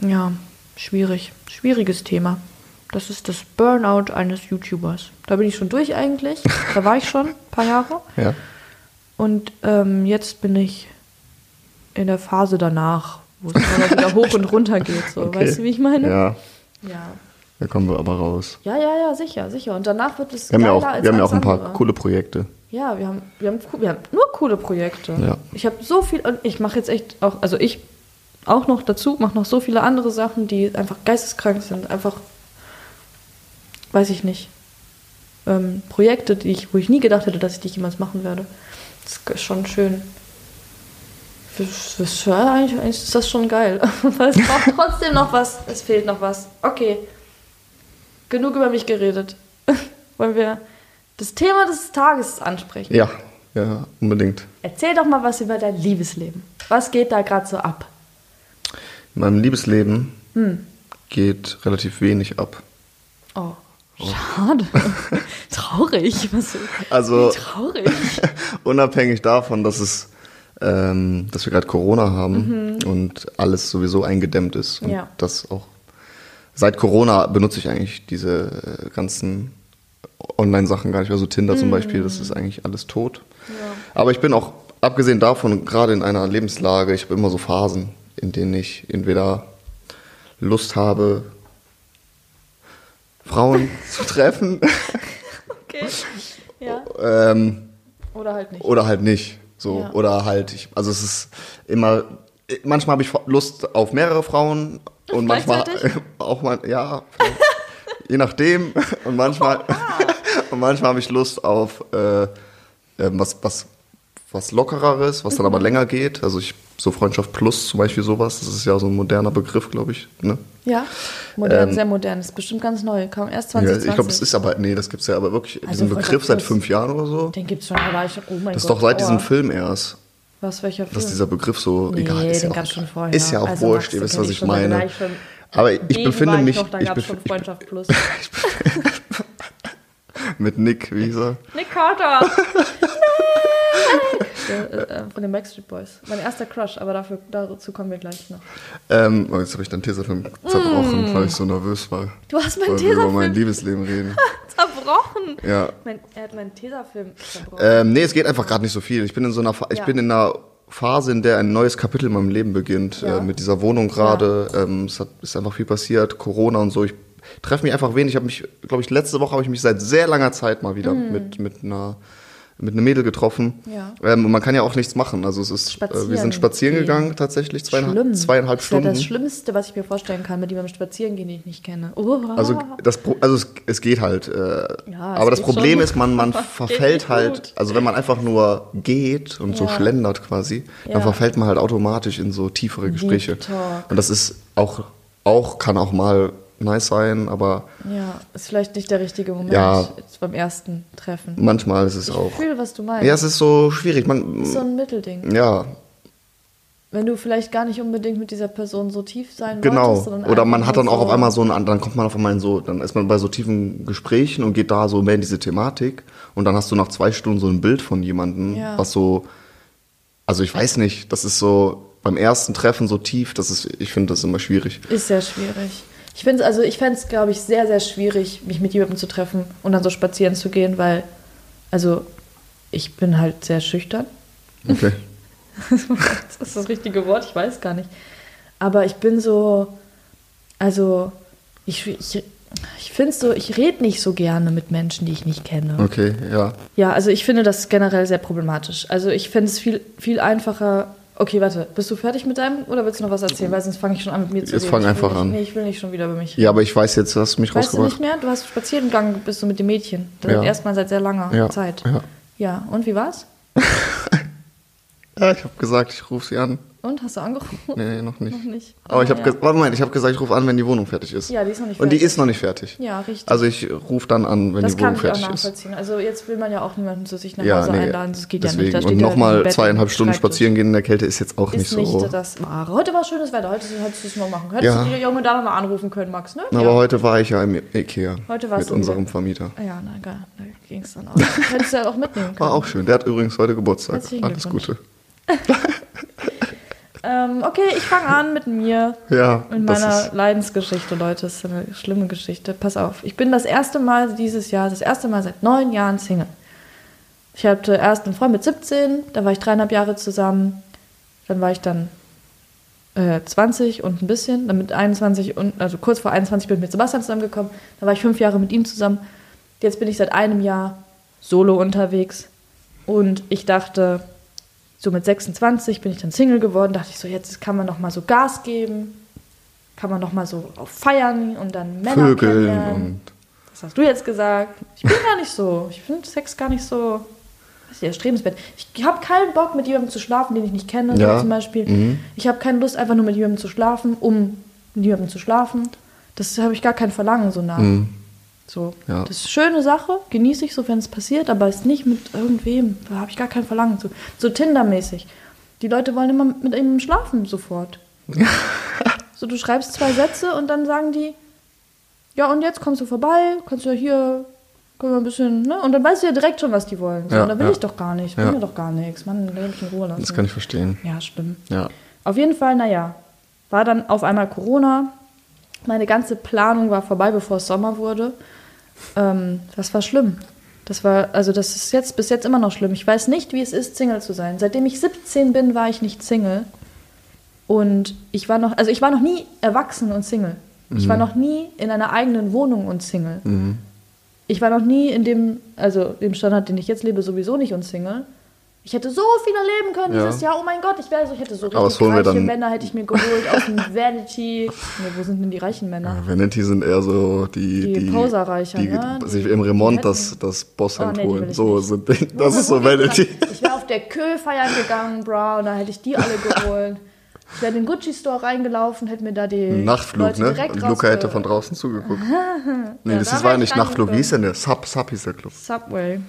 [SPEAKER 1] ja, schwierig. Schwieriges Thema. Das ist das Burnout eines YouTubers. Da bin ich schon durch eigentlich. Da war ich schon ein paar Jahre.
[SPEAKER 2] Ja.
[SPEAKER 1] Und ähm, jetzt bin ich in der Phase danach, wo es immer wieder hoch und runter geht. So.
[SPEAKER 2] Okay.
[SPEAKER 1] Weißt du, wie ich meine?
[SPEAKER 2] Ja,
[SPEAKER 1] ja.
[SPEAKER 2] da kommen wir aber raus.
[SPEAKER 1] Ja, ja, ja, sicher, sicher. Und danach wird es
[SPEAKER 2] Wir haben ja auch,
[SPEAKER 1] als
[SPEAKER 2] wir haben ja auch ein paar
[SPEAKER 1] andere.
[SPEAKER 2] coole Projekte.
[SPEAKER 1] Ja, wir haben, wir haben, wir haben nur coole Projekte.
[SPEAKER 2] Ja.
[SPEAKER 1] Ich habe so viel, und ich mache jetzt echt auch, also ich auch noch dazu, mache noch so viele andere Sachen, die einfach geisteskrank sind. Einfach, weiß ich nicht, ähm, Projekte, die ich, wo ich nie gedacht hätte, dass ich die jemals machen werde. Das ist schon schön. Das, das, ja, eigentlich, eigentlich ist das schon geil. Aber es braucht trotzdem noch was. Es fehlt noch was. Okay. Genug über mich geredet. Wollen wir das Thema des Tages ansprechen?
[SPEAKER 2] Ja, ja, unbedingt.
[SPEAKER 1] Erzähl doch mal was über dein Liebesleben. Was geht da gerade so ab?
[SPEAKER 2] In meinem Liebesleben
[SPEAKER 1] Hm.
[SPEAKER 2] geht relativ wenig ab.
[SPEAKER 1] Oh, schade. traurig. Was so,
[SPEAKER 2] Also-
[SPEAKER 1] traurig.
[SPEAKER 2] Unabhängig davon, dass es, ähm, dass wir gerade Corona haben und alles sowieso eingedämmt ist. Und
[SPEAKER 1] Mhm. Ja.
[SPEAKER 2] das auch seit Corona benutze ich eigentlich diese äh, ganzen Online-Sachen gar nicht mehr. So Tinder zum Beispiel, das ist eigentlich alles tot.
[SPEAKER 1] Ja.
[SPEAKER 2] Aber ich bin auch, abgesehen davon, gerade in einer Lebenslage, ich habe immer so Phasen, in denen ich entweder Lust habe, Frauen zu treffen
[SPEAKER 1] Okay. Ja.
[SPEAKER 2] ähm,
[SPEAKER 1] Oder halt nicht.
[SPEAKER 2] oder halt nicht. So,
[SPEAKER 1] Ja.
[SPEAKER 2] oder halt, ich, also es ist immer, manchmal habe ich Lust auf mehrere Frauen und manchmal auch mal, ja, je nachdem. Und manchmal, und manchmal habe ich Lust auf äh, äh, was, was, was lockereres, was dann
[SPEAKER 1] Mhm.
[SPEAKER 2] aber länger geht. Also ich, so Freundschaft plus zum Beispiel sowas, das ist ja so ein moderner Begriff, glaube ich. Ne?
[SPEAKER 1] Ja. Modern,
[SPEAKER 2] Ähm,
[SPEAKER 1] sehr modern. Das ist bestimmt ganz neu. Kam erst
[SPEAKER 2] Ja,
[SPEAKER 1] 2020.
[SPEAKER 2] ich glaube, es ist aber, nee, das gibt's ja aber wirklich,
[SPEAKER 1] Also
[SPEAKER 2] diesen
[SPEAKER 1] Freundschaft
[SPEAKER 2] Begriff seit
[SPEAKER 1] plus.
[SPEAKER 2] fünf Jahren oder so.
[SPEAKER 1] Den gibt's schon, da war ich schon, oh mein
[SPEAKER 2] Das ist
[SPEAKER 1] Gott.
[SPEAKER 2] doch seit diesem
[SPEAKER 1] Aua.
[SPEAKER 2] Film erst.
[SPEAKER 1] Was, welcher Film?
[SPEAKER 2] dass dieser Begriff so
[SPEAKER 1] nee,
[SPEAKER 2] egal ist.
[SPEAKER 1] den
[SPEAKER 2] ja
[SPEAKER 1] gab's
[SPEAKER 2] auch,
[SPEAKER 1] schon vorher.
[SPEAKER 2] Ist ja auch
[SPEAKER 1] Also,
[SPEAKER 2] wurscht, ihr wisst, was ich
[SPEAKER 1] schon,
[SPEAKER 2] meine.
[SPEAKER 1] ich schon-
[SPEAKER 2] Aber ich
[SPEAKER 1] Baby
[SPEAKER 2] befinde
[SPEAKER 1] war ich
[SPEAKER 2] mich
[SPEAKER 1] Noch, da
[SPEAKER 2] ich bef
[SPEAKER 1] schon
[SPEAKER 2] ich,
[SPEAKER 1] Freundschaft Plus.
[SPEAKER 2] mit Nick, wie hieß er?
[SPEAKER 1] Nick Carter! Nein! äh, äh, von den Backstreet Boys. Mein erster Crush, aber dafür, dazu kommen wir gleich noch.
[SPEAKER 2] Ähm, oh, jetzt habe ich deinen Tesafilm zerbrochen,
[SPEAKER 1] Mm.
[SPEAKER 2] weil ich so nervös war.
[SPEAKER 1] Du hast meinen
[SPEAKER 2] wir über mein
[SPEAKER 1] Tesafilm
[SPEAKER 2] Liebesleben reden.
[SPEAKER 1] zerbrochen!
[SPEAKER 2] Ja.
[SPEAKER 1] Mein, er hat meinen Tesafilm zerbrochen.
[SPEAKER 2] Ähm, nee, es geht einfach gerade nicht so viel. Ich bin in so einer, ich
[SPEAKER 1] Ja.
[SPEAKER 2] bin in einer Phase, in der ein neues Kapitel in meinem Leben beginnt.
[SPEAKER 1] Ja.
[SPEAKER 2] Äh, mit dieser Wohnung gerade. Ähm, es hat, ist einfach viel passiert, Corona und so. Ich treffe mich einfach wenig. Ich habe mich, glaube ich, letzte Woche habe ich mich seit sehr langer Zeit mal wieder mit, mit einer mit einem Mädel getroffen.
[SPEAKER 1] Ja.
[SPEAKER 2] Ähm, und man kann ja auch nichts machen. Also es ist, äh, wir
[SPEAKER 1] Spazieren
[SPEAKER 2] sind spazieren
[SPEAKER 1] gehen.
[SPEAKER 2] gegangen tatsächlich, zweieinhalb,
[SPEAKER 1] Schlimm.
[SPEAKER 2] zweieinhalb
[SPEAKER 1] das ist
[SPEAKER 2] Stunden.
[SPEAKER 1] das Schlimmste, was ich mir vorstellen kann, mit jemandem spazieren gehen, den ich nicht kenne. Oh.
[SPEAKER 2] Also, das, also es, es geht halt. Äh,
[SPEAKER 1] Ja,
[SPEAKER 2] aber das Problem
[SPEAKER 1] schon.
[SPEAKER 2] ist, man, man verfällt halt, also wenn man einfach nur geht und so
[SPEAKER 1] Ja.
[SPEAKER 2] schlendert quasi, dann verfällt man halt automatisch in so tiefere Gespräche. Und das ist auch, auch, kann auch mal nice sein, aber
[SPEAKER 1] Ja, ist vielleicht nicht der richtige Moment
[SPEAKER 2] Ja.
[SPEAKER 1] beim ersten Treffen.
[SPEAKER 2] manchmal ist es
[SPEAKER 1] Ich
[SPEAKER 2] auch.
[SPEAKER 1] fühle, was du meinst.
[SPEAKER 2] Ja, es ist so schwierig. Man,
[SPEAKER 1] ist so ein Mittelding.
[SPEAKER 2] ja,
[SPEAKER 1] Wenn du vielleicht gar nicht unbedingt mit dieser Person so tief sein
[SPEAKER 2] genau.
[SPEAKER 1] wolltest. sondern
[SPEAKER 2] Oder man hat dann auch
[SPEAKER 1] so-
[SPEAKER 2] auf einmal so ein, dann kommt man auf einmal in so, dann ist man bei so tiefen Gesprächen und geht da so mehr in diese Thematik und dann hast du nach zwei Stunden so ein Bild von jemandem,
[SPEAKER 1] Ja.
[SPEAKER 2] was so, also ich weiß nicht, das ist so beim ersten Treffen so tief, das ist, ich finde das immer schwierig.
[SPEAKER 1] Ist sehr schwierig. Ich finde es, also ich fände es, glaube ich, sehr, sehr schwierig, mich mit jemandem zu treffen und dann so spazieren zu gehen, weil, also ich bin halt sehr schüchtern.
[SPEAKER 2] Okay.
[SPEAKER 1] Das ist das richtige Wort, ich weiß gar nicht. Aber ich bin so, also ich, ich, ich finde so, ich rede nicht so gerne mit Menschen, die ich nicht kenne.
[SPEAKER 2] Okay, ja.
[SPEAKER 1] Ja, also ich finde das generell sehr problematisch. Also ich finde es viel, viel einfacher. Okay, warte, bist du fertig mit deinem oder willst du noch was erzählen? Weil sonst fange ich schon an mit mir zu
[SPEAKER 2] Jetzt fang einfach
[SPEAKER 1] nicht,
[SPEAKER 2] an.
[SPEAKER 1] Nee, ich will nicht schon wieder über mich
[SPEAKER 2] Ja, aber ich weiß jetzt, du hast mich
[SPEAKER 1] Weißt du nicht
[SPEAKER 2] rausgebracht.
[SPEAKER 1] mehr? Du hast spazieren gegangen, bist du mit dem Mädchen. Das
[SPEAKER 2] Ja.
[SPEAKER 1] Erstmal seit sehr langer
[SPEAKER 2] Ja,
[SPEAKER 1] Zeit.
[SPEAKER 2] ja.
[SPEAKER 1] Ja, und wie war's?
[SPEAKER 2] Ja, ich habe gesagt, ich rufe sie an.
[SPEAKER 1] Und hast du angerufen?
[SPEAKER 2] Nee, noch nicht.
[SPEAKER 1] Noch nicht.
[SPEAKER 2] Aber ich
[SPEAKER 1] Ah,
[SPEAKER 2] habe
[SPEAKER 1] ja.
[SPEAKER 2] ge warte mal, ich habe gesagt, ich rufe an, wenn die Wohnung fertig ist.
[SPEAKER 1] Ja, die ist noch nicht
[SPEAKER 2] Und die
[SPEAKER 1] fertig.
[SPEAKER 2] ist noch nicht fertig.
[SPEAKER 1] Ja, richtig.
[SPEAKER 2] Also ich rufe dann an, wenn
[SPEAKER 1] das
[SPEAKER 2] die
[SPEAKER 1] kann
[SPEAKER 2] Wohnung
[SPEAKER 1] ich auch
[SPEAKER 2] fertig ist.
[SPEAKER 1] nachvollziehen. Also jetzt will man ja auch niemanden zu sich nach
[SPEAKER 2] Ja,
[SPEAKER 1] Hause
[SPEAKER 2] nee,
[SPEAKER 1] einladen. Das geht
[SPEAKER 2] deswegen.
[SPEAKER 1] ja nicht. Da
[SPEAKER 2] Und
[SPEAKER 1] ja
[SPEAKER 2] nochmal zweieinhalb Stunden spazieren gehen in der Kälte ist jetzt auch
[SPEAKER 1] Ist
[SPEAKER 2] nicht so.
[SPEAKER 1] das Wahre. Heute war schönes Wetter. Heute hättest du es mal machen können.
[SPEAKER 2] Ja.
[SPEAKER 1] Hättest du die junge Dame mal anrufen können, Max, ne?
[SPEAKER 2] Aber heute war ich ja im Ikea
[SPEAKER 1] Heute warst
[SPEAKER 2] mit unserem. Vermieter.
[SPEAKER 1] Ja, na geil. Da ging es dann auch. Hättest du ja auch mitnehmen können.
[SPEAKER 2] War auch schön. Der hat übrigens heute Geburtstag. Alles. Gute.
[SPEAKER 1] Ähm, okay, ich fange an mit mir.
[SPEAKER 2] Ja, das
[SPEAKER 1] meiner Leidensgeschichte, Leute, das ist eine schlimme Geschichte. Pass auf, ich bin das erste Mal dieses Jahr, das erste Mal seit neun Jahren Single. Ich hatte erst einen Freund mit 17, da war ich dreieinhalb Jahre zusammen. Dann war ich dann äh, 20 und ein bisschen, dann mit 21 und, also kurz vor 21 bin ich mit Sebastian zusammengekommen. Dann war ich fünf Jahre mit ihm zusammen. Jetzt bin ich seit einem Jahr solo unterwegs. Und ich dachte, so mit 26 bin ich dann Single geworden, dachte ich so, jetzt kann man noch mal so Gas geben, kann man noch mal so auf Feiern und dann Männer
[SPEAKER 2] Vögeln
[SPEAKER 1] kennenlernen.
[SPEAKER 2] und
[SPEAKER 1] Das hast du jetzt gesagt. Ich bin gar nicht so. Ich finde Sex gar nicht so. Was ist erstrebenswert. Ich habe keinen Bock, mit jemandem zu schlafen, den ich nicht kenne,
[SPEAKER 2] Ja.
[SPEAKER 1] zum Beispiel.
[SPEAKER 2] Mhm.
[SPEAKER 1] Ich habe keine Lust, einfach nur mit jemandem zu schlafen, um mit jemandem zu schlafen. Das habe ich gar kein Verlangen so nach.
[SPEAKER 2] Mhm.
[SPEAKER 1] So.
[SPEAKER 2] Ja.
[SPEAKER 1] Das ist eine schöne Sache, genieße ich so, wenn es passiert, aber ist nicht mit irgendwem. Da habe ich gar kein Verlangen zu. So Tinder-mäßig. Die Leute wollen immer mit ihm schlafen sofort. so, du schreibst zwei Sätze und dann sagen die, ja, und jetzt kommst du vorbei, kannst du ja hier, können wir ein bisschen, ne? Und dann weißt du ja direkt schon, was die wollen. So,
[SPEAKER 2] Ja,
[SPEAKER 1] und da will
[SPEAKER 2] ja.
[SPEAKER 1] ich doch gar nicht,
[SPEAKER 2] Ja.
[SPEAKER 1] will mir doch gar nichts. Mann, will mich in Ruhe lassen.
[SPEAKER 2] das kann ich verstehen.
[SPEAKER 1] ja, stimmt.
[SPEAKER 2] Ja.
[SPEAKER 1] Auf jeden Fall, naja, war dann auf einmal Corona. Meine ganze Planung war vorbei, bevor es Sommer wurde. Ähm, das war schlimm. Das war, also das ist jetzt bis jetzt immer noch schlimm. Ich weiß nicht, wie es ist, Single zu sein. Seitdem ich 17 bin, war ich nicht Single. Und ich war noch, also ich war noch nie erwachsen und Single. Ich war noch nie in einer eigenen Wohnung und Single.
[SPEAKER 2] Mhm.
[SPEAKER 1] Ich war noch nie in dem, also dem Standard, den ich jetzt lebe, sowieso nicht und Single. Ich hätte so viel erleben können
[SPEAKER 2] Ja.
[SPEAKER 1] dieses Jahr. Oh mein Gott, ich wäre so, ich hätte so
[SPEAKER 2] Aber
[SPEAKER 1] richtig reiche
[SPEAKER 2] dann?
[SPEAKER 1] Männer hätte ich mir geholt aus dem Vanity. Nee, wo sind denn die reichen Männer?
[SPEAKER 2] Ja, Vanity sind eher so die,
[SPEAKER 1] Die
[SPEAKER 2] die,
[SPEAKER 1] Poserreicher,
[SPEAKER 2] die
[SPEAKER 1] ne?
[SPEAKER 2] sich
[SPEAKER 1] Die-
[SPEAKER 2] im Remont das, das Bosshemd
[SPEAKER 1] Oh, nee,
[SPEAKER 2] holen. So
[SPEAKER 1] nicht.
[SPEAKER 2] sind die, das ist so Vanity.
[SPEAKER 1] Ich wäre auf der Kö feiern gegangen, bro, und da hätte ich die alle geholt. Ich wäre in den Gucci-Store reingelaufen, hätte mir da die
[SPEAKER 2] Nachtflug,
[SPEAKER 1] Leute
[SPEAKER 2] ne?
[SPEAKER 1] direkt
[SPEAKER 2] Und Luca hätte von draußen zugeguckt. nee,
[SPEAKER 1] Ja,
[SPEAKER 2] das
[SPEAKER 1] da
[SPEAKER 2] war
[SPEAKER 1] ich
[SPEAKER 2] nicht Nachtflug. Wie hieß denn der? Sub, Sub hieß der Club.
[SPEAKER 1] Subway.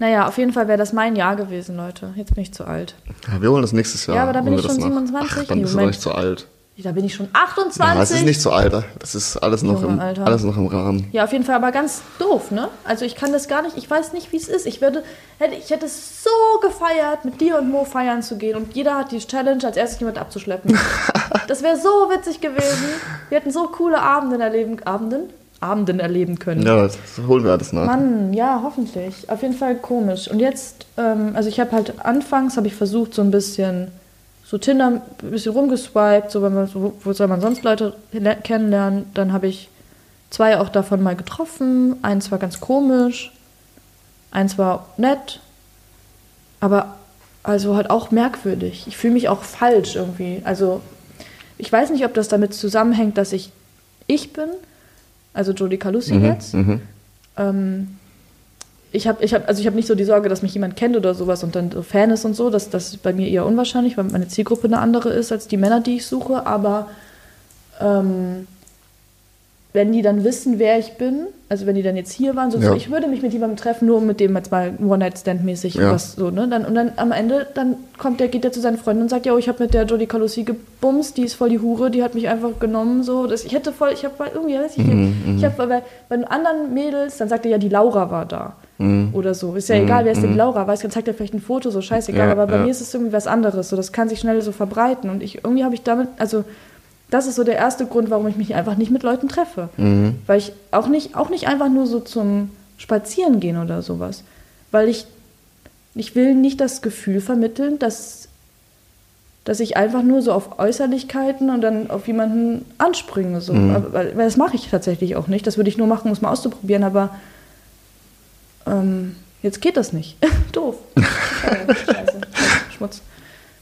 [SPEAKER 1] Naja, auf jeden Fall wäre das mein Jahr gewesen, Leute. Jetzt bin ich zu alt.
[SPEAKER 2] Ja, wir holen das nächstes Jahr.
[SPEAKER 1] Ja, aber da bin ich
[SPEAKER 2] das
[SPEAKER 1] schon
[SPEAKER 2] nach.
[SPEAKER 1] 27.
[SPEAKER 2] Ach, dann bist du doch nicht so alt.
[SPEAKER 1] Da bin ich schon
[SPEAKER 2] Ja,
[SPEAKER 1] 28.
[SPEAKER 2] es ist nicht so alt. Das ist alles noch,
[SPEAKER 1] Junge,
[SPEAKER 2] im,
[SPEAKER 1] Alter.
[SPEAKER 2] alles noch im Rahmen.
[SPEAKER 1] Ja, auf jeden Fall, aber ganz doof, ne? Also ich kann das gar nicht, ich weiß nicht, wie es ist. Ich würde, hätte, ich hätte es so gefeiert, mit dir und Mo feiern zu gehen und jeder hat die Challenge, als erstes jemand abzuschleppen. das wäre so witzig gewesen. Wir hätten so coole Abenden erleben, Abenden? Abenden erleben können.
[SPEAKER 2] Ja, das holen wir alles nach.
[SPEAKER 1] Mann, ja, hoffentlich. Auf jeden Fall komisch. Und jetzt, ähm, also ich habe halt anfangs, habe ich versucht, so ein bisschen, so Tinder ein bisschen rumgeswiped, so, wenn man, so wo soll man sonst Leute le- kennenlernen. Dann habe ich zwei auch davon mal getroffen. Eins war ganz komisch, eins war nett, aber also halt auch merkwürdig. Ich fühle mich auch falsch irgendwie. Also ich weiß nicht, ob das damit zusammenhängt, dass ich ich bin, also Jodie Calussi jetzt.
[SPEAKER 2] Mhm.
[SPEAKER 1] Ähm, ich habe ich hab, also ich hab nicht so die Sorge, dass mich jemand kennt oder sowas und dann so Fan ist und so. Das, das ist bei mir eher unwahrscheinlich, weil meine Zielgruppe eine andere ist als die Männer, die ich suche. Aber ähm, wenn die dann wissen, wer ich bin, also wenn die dann jetzt hier waren, so,
[SPEAKER 2] Ja.
[SPEAKER 1] so ich würde mich mit jemandem treffen, nur um mit dem jetzt mal One-Night-Stand-mäßig
[SPEAKER 2] Ja.
[SPEAKER 1] was so, ne? Dann, und dann am Ende, dann kommt der, geht der zu seinen Freunden und sagt, ja, ich habe mit der Jodie Calussi gebumst, die ist voll die Hure, die hat mich einfach genommen, so. Das, ich hätte voll, ich habe irgendwie, weiß ich,
[SPEAKER 2] Mhm,
[SPEAKER 1] ich habe bei, bei den anderen Mädels, dann sagt er ja, die Laura war da.
[SPEAKER 2] Mhm.
[SPEAKER 1] Oder so. Ist ja egal, wer ist denn die Laura? Weiß, dann zeigt er vielleicht ein Foto, so scheißegal.
[SPEAKER 2] Ja,
[SPEAKER 1] aber bei mir ist es irgendwie was anderes. So, das kann sich schnell so verbreiten. Und ich irgendwie habe ich damit, also das ist so der erste Grund, warum ich mich einfach nicht mit Leuten treffe.
[SPEAKER 2] Mhm.
[SPEAKER 1] Weil ich auch nicht, auch nicht einfach nur so zum Spazieren gehen oder sowas. Weil ich, ich will nicht das Gefühl vermitteln, dass dass ich einfach nur so auf Äußerlichkeiten und dann auf jemanden anspringe. So. Aber, weil, weil das mache ich tatsächlich auch nicht. Das würde ich nur machen, um es mal auszuprobieren, aber ähm, jetzt geht das nicht. Doof.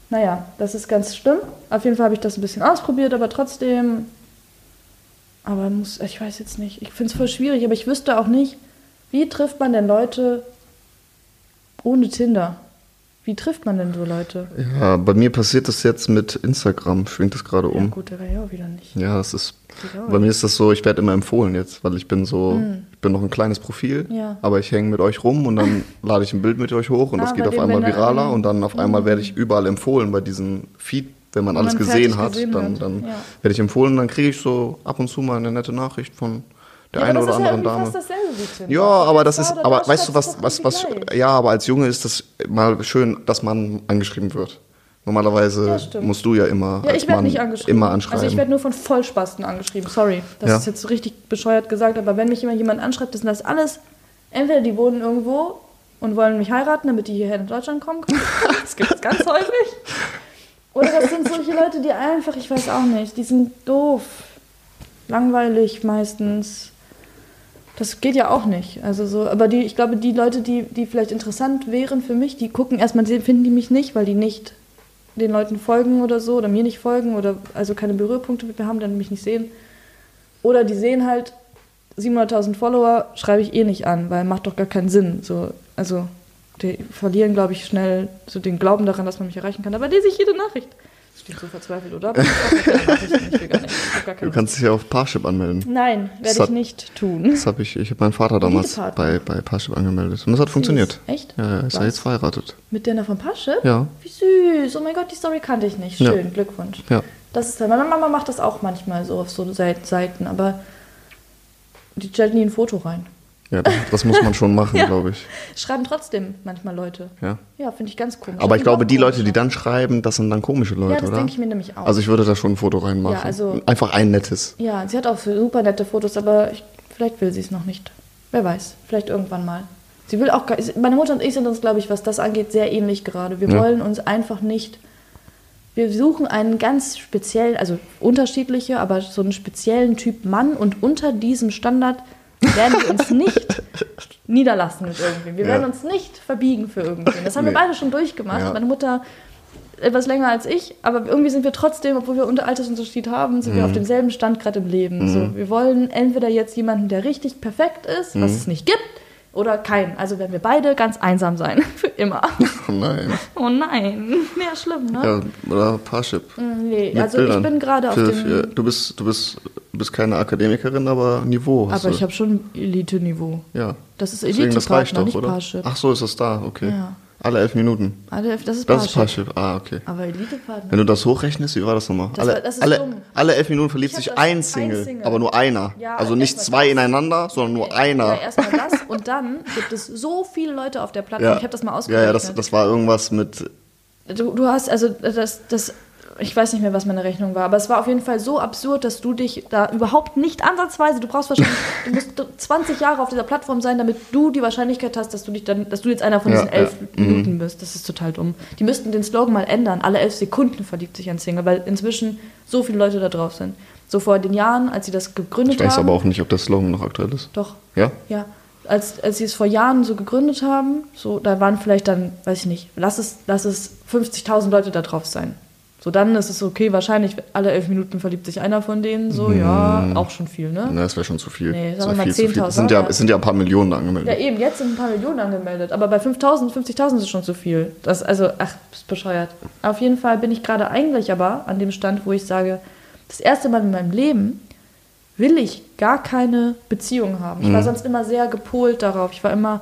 [SPEAKER 1] Naja, das ist ganz schlimm. Auf jeden Fall habe ich das ein bisschen ausprobiert, aber trotzdem. Aber muss, ich weiß jetzt nicht. Ich finde es voll schwierig, aber ich wüsste auch nicht, wie trifft man denn Leute ohne Tinder? Wie trifft man denn so Leute?
[SPEAKER 2] Ja, bei mir passiert das jetzt mit Instagram, schwingt das gerade
[SPEAKER 1] Ja,
[SPEAKER 2] um.
[SPEAKER 1] gut, der war ja auch wieder nicht.
[SPEAKER 2] Ja, das ist. Bei mir ist das so, ich werde immer empfohlen jetzt, weil ich bin so, ich bin noch ein kleines Profil.
[SPEAKER 1] Ja.
[SPEAKER 2] aber ich hänge mit euch rum und dann lade ich ein Bild mit euch hoch und
[SPEAKER 1] Ah,
[SPEAKER 2] das geht auf einmal
[SPEAKER 1] er
[SPEAKER 2] viraler und dann auf einmal werde ich überall empfohlen bei diesem Feed, wenn man alles
[SPEAKER 1] man
[SPEAKER 2] gesehen hat,
[SPEAKER 1] gesehen
[SPEAKER 2] dann, dann
[SPEAKER 1] ja.
[SPEAKER 2] werde ich empfohlen und dann kriege ich so ab und zu mal eine nette Nachricht von der
[SPEAKER 1] ja,
[SPEAKER 2] einen
[SPEAKER 1] aber
[SPEAKER 2] oder
[SPEAKER 1] ja
[SPEAKER 2] anderen
[SPEAKER 1] irgendwie
[SPEAKER 2] Dame. Ja, aber das
[SPEAKER 1] Da
[SPEAKER 2] ist, aber weißt du was, was, was, ja, aber als Junge ist das mal schön, dass man angeschrieben wird. Normalerweise
[SPEAKER 1] Ja,
[SPEAKER 2] musst du ja immer,
[SPEAKER 1] Ja, ich werde nicht angeschrieben.
[SPEAKER 2] immer anschreiben.
[SPEAKER 1] Also ich werde nur von Vollspasten angeschrieben. Sorry, das
[SPEAKER 2] Ja.
[SPEAKER 1] ist jetzt richtig bescheuert gesagt, aber wenn mich immer jemand anschreibt, das sind das alles, entweder die wohnen irgendwo und wollen mich heiraten, damit die hierher in Deutschland kommen können. Das gibt es ganz häufig. Oder das sind solche Leute, die einfach, ich weiß auch nicht, die sind doof, langweilig meistens. Das geht ja auch nicht. Also so, aber die, ich glaube, die Leute, die, die vielleicht interessant wären für mich, die gucken erstmal, finden die mich nicht, weil die nicht den Leuten folgen oder so oder mir nicht folgen oder also keine Berührpunkte mit mir haben, dann mich nicht sehen. Oder die sehen halt 700.000 Follower, schreibe ich eh nicht an, weil macht doch gar keinen Sinn. So, also die verlieren, glaube ich, schnell so den Glauben daran, dass man mich erreichen kann. Aber lese ich jede Nachricht. Das klingt so verzweifelt, oder?
[SPEAKER 2] Du kannst dich ja auf Parship anmelden.
[SPEAKER 1] Nein, werde ich nicht tun.
[SPEAKER 2] Das habe ich, ich habe meinen Vater damals bei, bei Parship angemeldet. Und das hat funktioniert.
[SPEAKER 1] Echt?
[SPEAKER 2] Ja, er ist ja jetzt verheiratet.
[SPEAKER 1] Mit der von Pasche?
[SPEAKER 2] Ja.
[SPEAKER 1] Wie süß. Oh mein Gott, die Story kannte ich nicht.
[SPEAKER 2] Ja.
[SPEAKER 1] Schön, Glückwunsch.
[SPEAKER 2] Ja.
[SPEAKER 1] Das ist toll. Meine Mama macht das auch manchmal so auf so Seit- Seiten, aber die stellt nie ein Foto rein.
[SPEAKER 2] Ja, das, muss man schon machen,
[SPEAKER 1] Ja.
[SPEAKER 2] glaube ich.
[SPEAKER 1] Schreiben trotzdem manchmal Leute.
[SPEAKER 2] Ja.
[SPEAKER 1] Ja, finde ich ganz komisch.
[SPEAKER 2] Aber ich glaube, die Leute, die
[SPEAKER 1] Komisch.
[SPEAKER 2] dann schreiben, das sind dann komische Leute,
[SPEAKER 1] Ja, das
[SPEAKER 2] oder?
[SPEAKER 1] denke ich mir nämlich auch.
[SPEAKER 2] Also ich würde da schon ein Foto reinmachen.
[SPEAKER 1] Ja, also-
[SPEAKER 2] Einfach ein nettes.
[SPEAKER 1] ja, sie hat auch super nette Fotos, aber ich, vielleicht will sie es noch nicht. Wer weiß, vielleicht irgendwann mal. Sie will auch, meine Mutter und ich sind uns, glaube ich, was das angeht, sehr ähnlich gerade. Wir
[SPEAKER 2] Ja.
[SPEAKER 1] wollen uns einfach nicht, wir suchen einen ganz speziellen, also unterschiedliche, aber so einen speziellen Typ Mann und unter diesem Standard werden wir uns nicht niederlassen mit irgendwem. Wir
[SPEAKER 2] Ja.
[SPEAKER 1] werden uns nicht verbiegen für irgendwen. Das haben
[SPEAKER 2] Nee.
[SPEAKER 1] wir beide schon durchgemacht.
[SPEAKER 2] Ja.
[SPEAKER 1] Meine Mutter etwas länger als ich, aber irgendwie sind wir trotzdem, obwohl wir unter Altersunterschied haben, sind wir
[SPEAKER 2] Mhm.
[SPEAKER 1] auf demselben Stand gerade im Leben. So, wir wollen entweder jetzt jemanden, der richtig perfekt ist, was
[SPEAKER 2] Mhm.
[SPEAKER 1] es nicht gibt, oder keinen. Also werden wir beide ganz einsam sein. Für immer.
[SPEAKER 2] Oh nein.
[SPEAKER 1] Oh nein. Ja, schlimm, ne?
[SPEAKER 2] Ja, oder Parship.
[SPEAKER 1] Nee,
[SPEAKER 2] Mit
[SPEAKER 1] also
[SPEAKER 2] Bildern.
[SPEAKER 1] ich bin gerade auf dem...
[SPEAKER 2] Du bist, du bist, du bist keine Akademikerin, aber Niveau hast
[SPEAKER 1] aber
[SPEAKER 2] du.
[SPEAKER 1] ich habe schon Elite-Niveau.
[SPEAKER 2] ja.
[SPEAKER 1] Das ist
[SPEAKER 2] Deswegen, das reicht
[SPEAKER 1] Elite-Partner,
[SPEAKER 2] doch,
[SPEAKER 1] nicht
[SPEAKER 2] oder?
[SPEAKER 1] Parship.
[SPEAKER 2] Ach so, ist das da, okay.
[SPEAKER 1] Ja.
[SPEAKER 2] Alle elf Minuten.
[SPEAKER 1] Alle- Das ist
[SPEAKER 2] Das ist
[SPEAKER 1] Parship.
[SPEAKER 2] Ah, okay.
[SPEAKER 1] Aber Elite-Partner.
[SPEAKER 2] Wenn du das hochrechnest, wie war das nochmal?
[SPEAKER 1] Das
[SPEAKER 2] alle,
[SPEAKER 1] war- das ist
[SPEAKER 2] alle,
[SPEAKER 1] dumm.
[SPEAKER 2] alle elf Minuten verliebt
[SPEAKER 1] Ich hab
[SPEAKER 2] sich
[SPEAKER 1] das-
[SPEAKER 2] ein
[SPEAKER 1] ein
[SPEAKER 2] Single,
[SPEAKER 1] Single.
[SPEAKER 2] aber nur einer.
[SPEAKER 1] Ja,
[SPEAKER 2] also nicht zwei
[SPEAKER 1] das.
[SPEAKER 2] ineinander, sondern nur einer.
[SPEAKER 1] Ja, erstmal das und dann gibt es so viele Leute auf der Plattform.
[SPEAKER 2] Ja.
[SPEAKER 1] Ich habe das mal
[SPEAKER 2] Ja,
[SPEAKER 1] ausgerechnet.
[SPEAKER 2] ja, das, das war irgendwas mit.
[SPEAKER 1] Du, du hast, also das, das, ich weiß nicht mehr, was meine Rechnung war, aber es war auf jeden Fall so absurd, dass du dich da überhaupt nicht ansatzweise, du brauchst wahrscheinlich, du musst 20 Jahre auf dieser Plattform sein, damit du die Wahrscheinlichkeit hast, dass du dich dann, dass du jetzt einer von
[SPEAKER 2] Ja,
[SPEAKER 1] diesen elf
[SPEAKER 2] ja, mhm.
[SPEAKER 1] Minuten bist. Das ist total dumm. Die müssten den Slogan mal ändern. Alle elf Sekunden verliebt sich ein Single, weil inzwischen so viele Leute da drauf sind. So vor den Jahren, als sie das gegründet
[SPEAKER 2] Ich weiß
[SPEAKER 1] haben.
[SPEAKER 2] aber auch nicht, ob der Slogan noch aktuell ist.
[SPEAKER 1] Doch.
[SPEAKER 2] Ja?
[SPEAKER 1] Ja, als, als sie es vor Jahren so gegründet haben, so, da waren vielleicht dann, weiß ich nicht, lass es, lass es 50.000 Leute da drauf sein. So, dann ist es okay, wahrscheinlich alle elf Minuten verliebt sich einer von denen, so, ja, auch schon viel, ne?
[SPEAKER 2] Na, das wäre schon zu viel.
[SPEAKER 1] Nee, sagen wir mal
[SPEAKER 2] viel zu viel.
[SPEAKER 1] 10.000,
[SPEAKER 2] Es sind, ja, es sind ja ein paar Millionen angemeldet.
[SPEAKER 1] Ja, eben, jetzt sind ein paar Millionen angemeldet, aber bei 5.000, 50.000 ist es schon zu viel. Das, also, ach, ist bescheuert. Auf jeden Fall bin ich gerade eigentlich aber an dem Stand, wo ich sage, das erste Mal in meinem Leben will ich gar keine Beziehung haben. Ich war sonst immer sehr gepolt darauf. Ich war immer,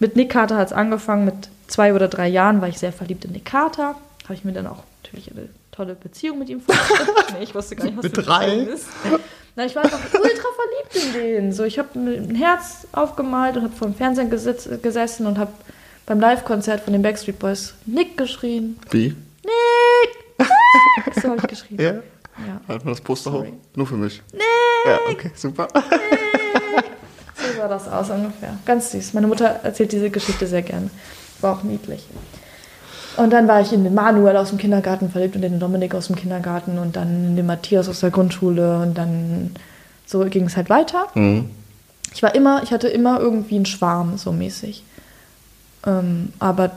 [SPEAKER 1] mit Nick Carter hat es angefangen, mit zwei oder drei Jahren war ich sehr verliebt in Nick Carter. Habe ich mir dann auch natürlich eine tolle Beziehung mit ihm vorgestellt. nee, ich wusste gar nicht, was
[SPEAKER 2] Mit drei?
[SPEAKER 1] Ist. Na, ich war einfach ultra verliebt in den. So, ich habe ein Herz aufgemalt und habe vor dem Fernsehen gesitz, gesessen und habe beim Live-Konzert von den Backstreet Boys Nick geschrien.
[SPEAKER 2] Wie?
[SPEAKER 1] Nick! So habe ich geschrien.
[SPEAKER 2] Ja?
[SPEAKER 1] Ja.
[SPEAKER 2] Halt mal das Poster
[SPEAKER 1] Sorry.
[SPEAKER 2] hoch. Nur für mich.
[SPEAKER 1] Nick!
[SPEAKER 2] Ja, okay, super.
[SPEAKER 1] So sah das aus ungefähr. Ganz süß. Meine Mutter erzählt diese Geschichte sehr gerne. War auch niedlich. Und dann war ich in den Manuel aus dem Kindergarten verliebt und in den Dominik aus dem Kindergarten und dann in den Matthias aus der Grundschule und dann so ging es halt weiter.
[SPEAKER 2] Mhm.
[SPEAKER 1] Ich war immer, ich hatte immer irgendwie einen Schwarm, so mäßig. Ähm, aber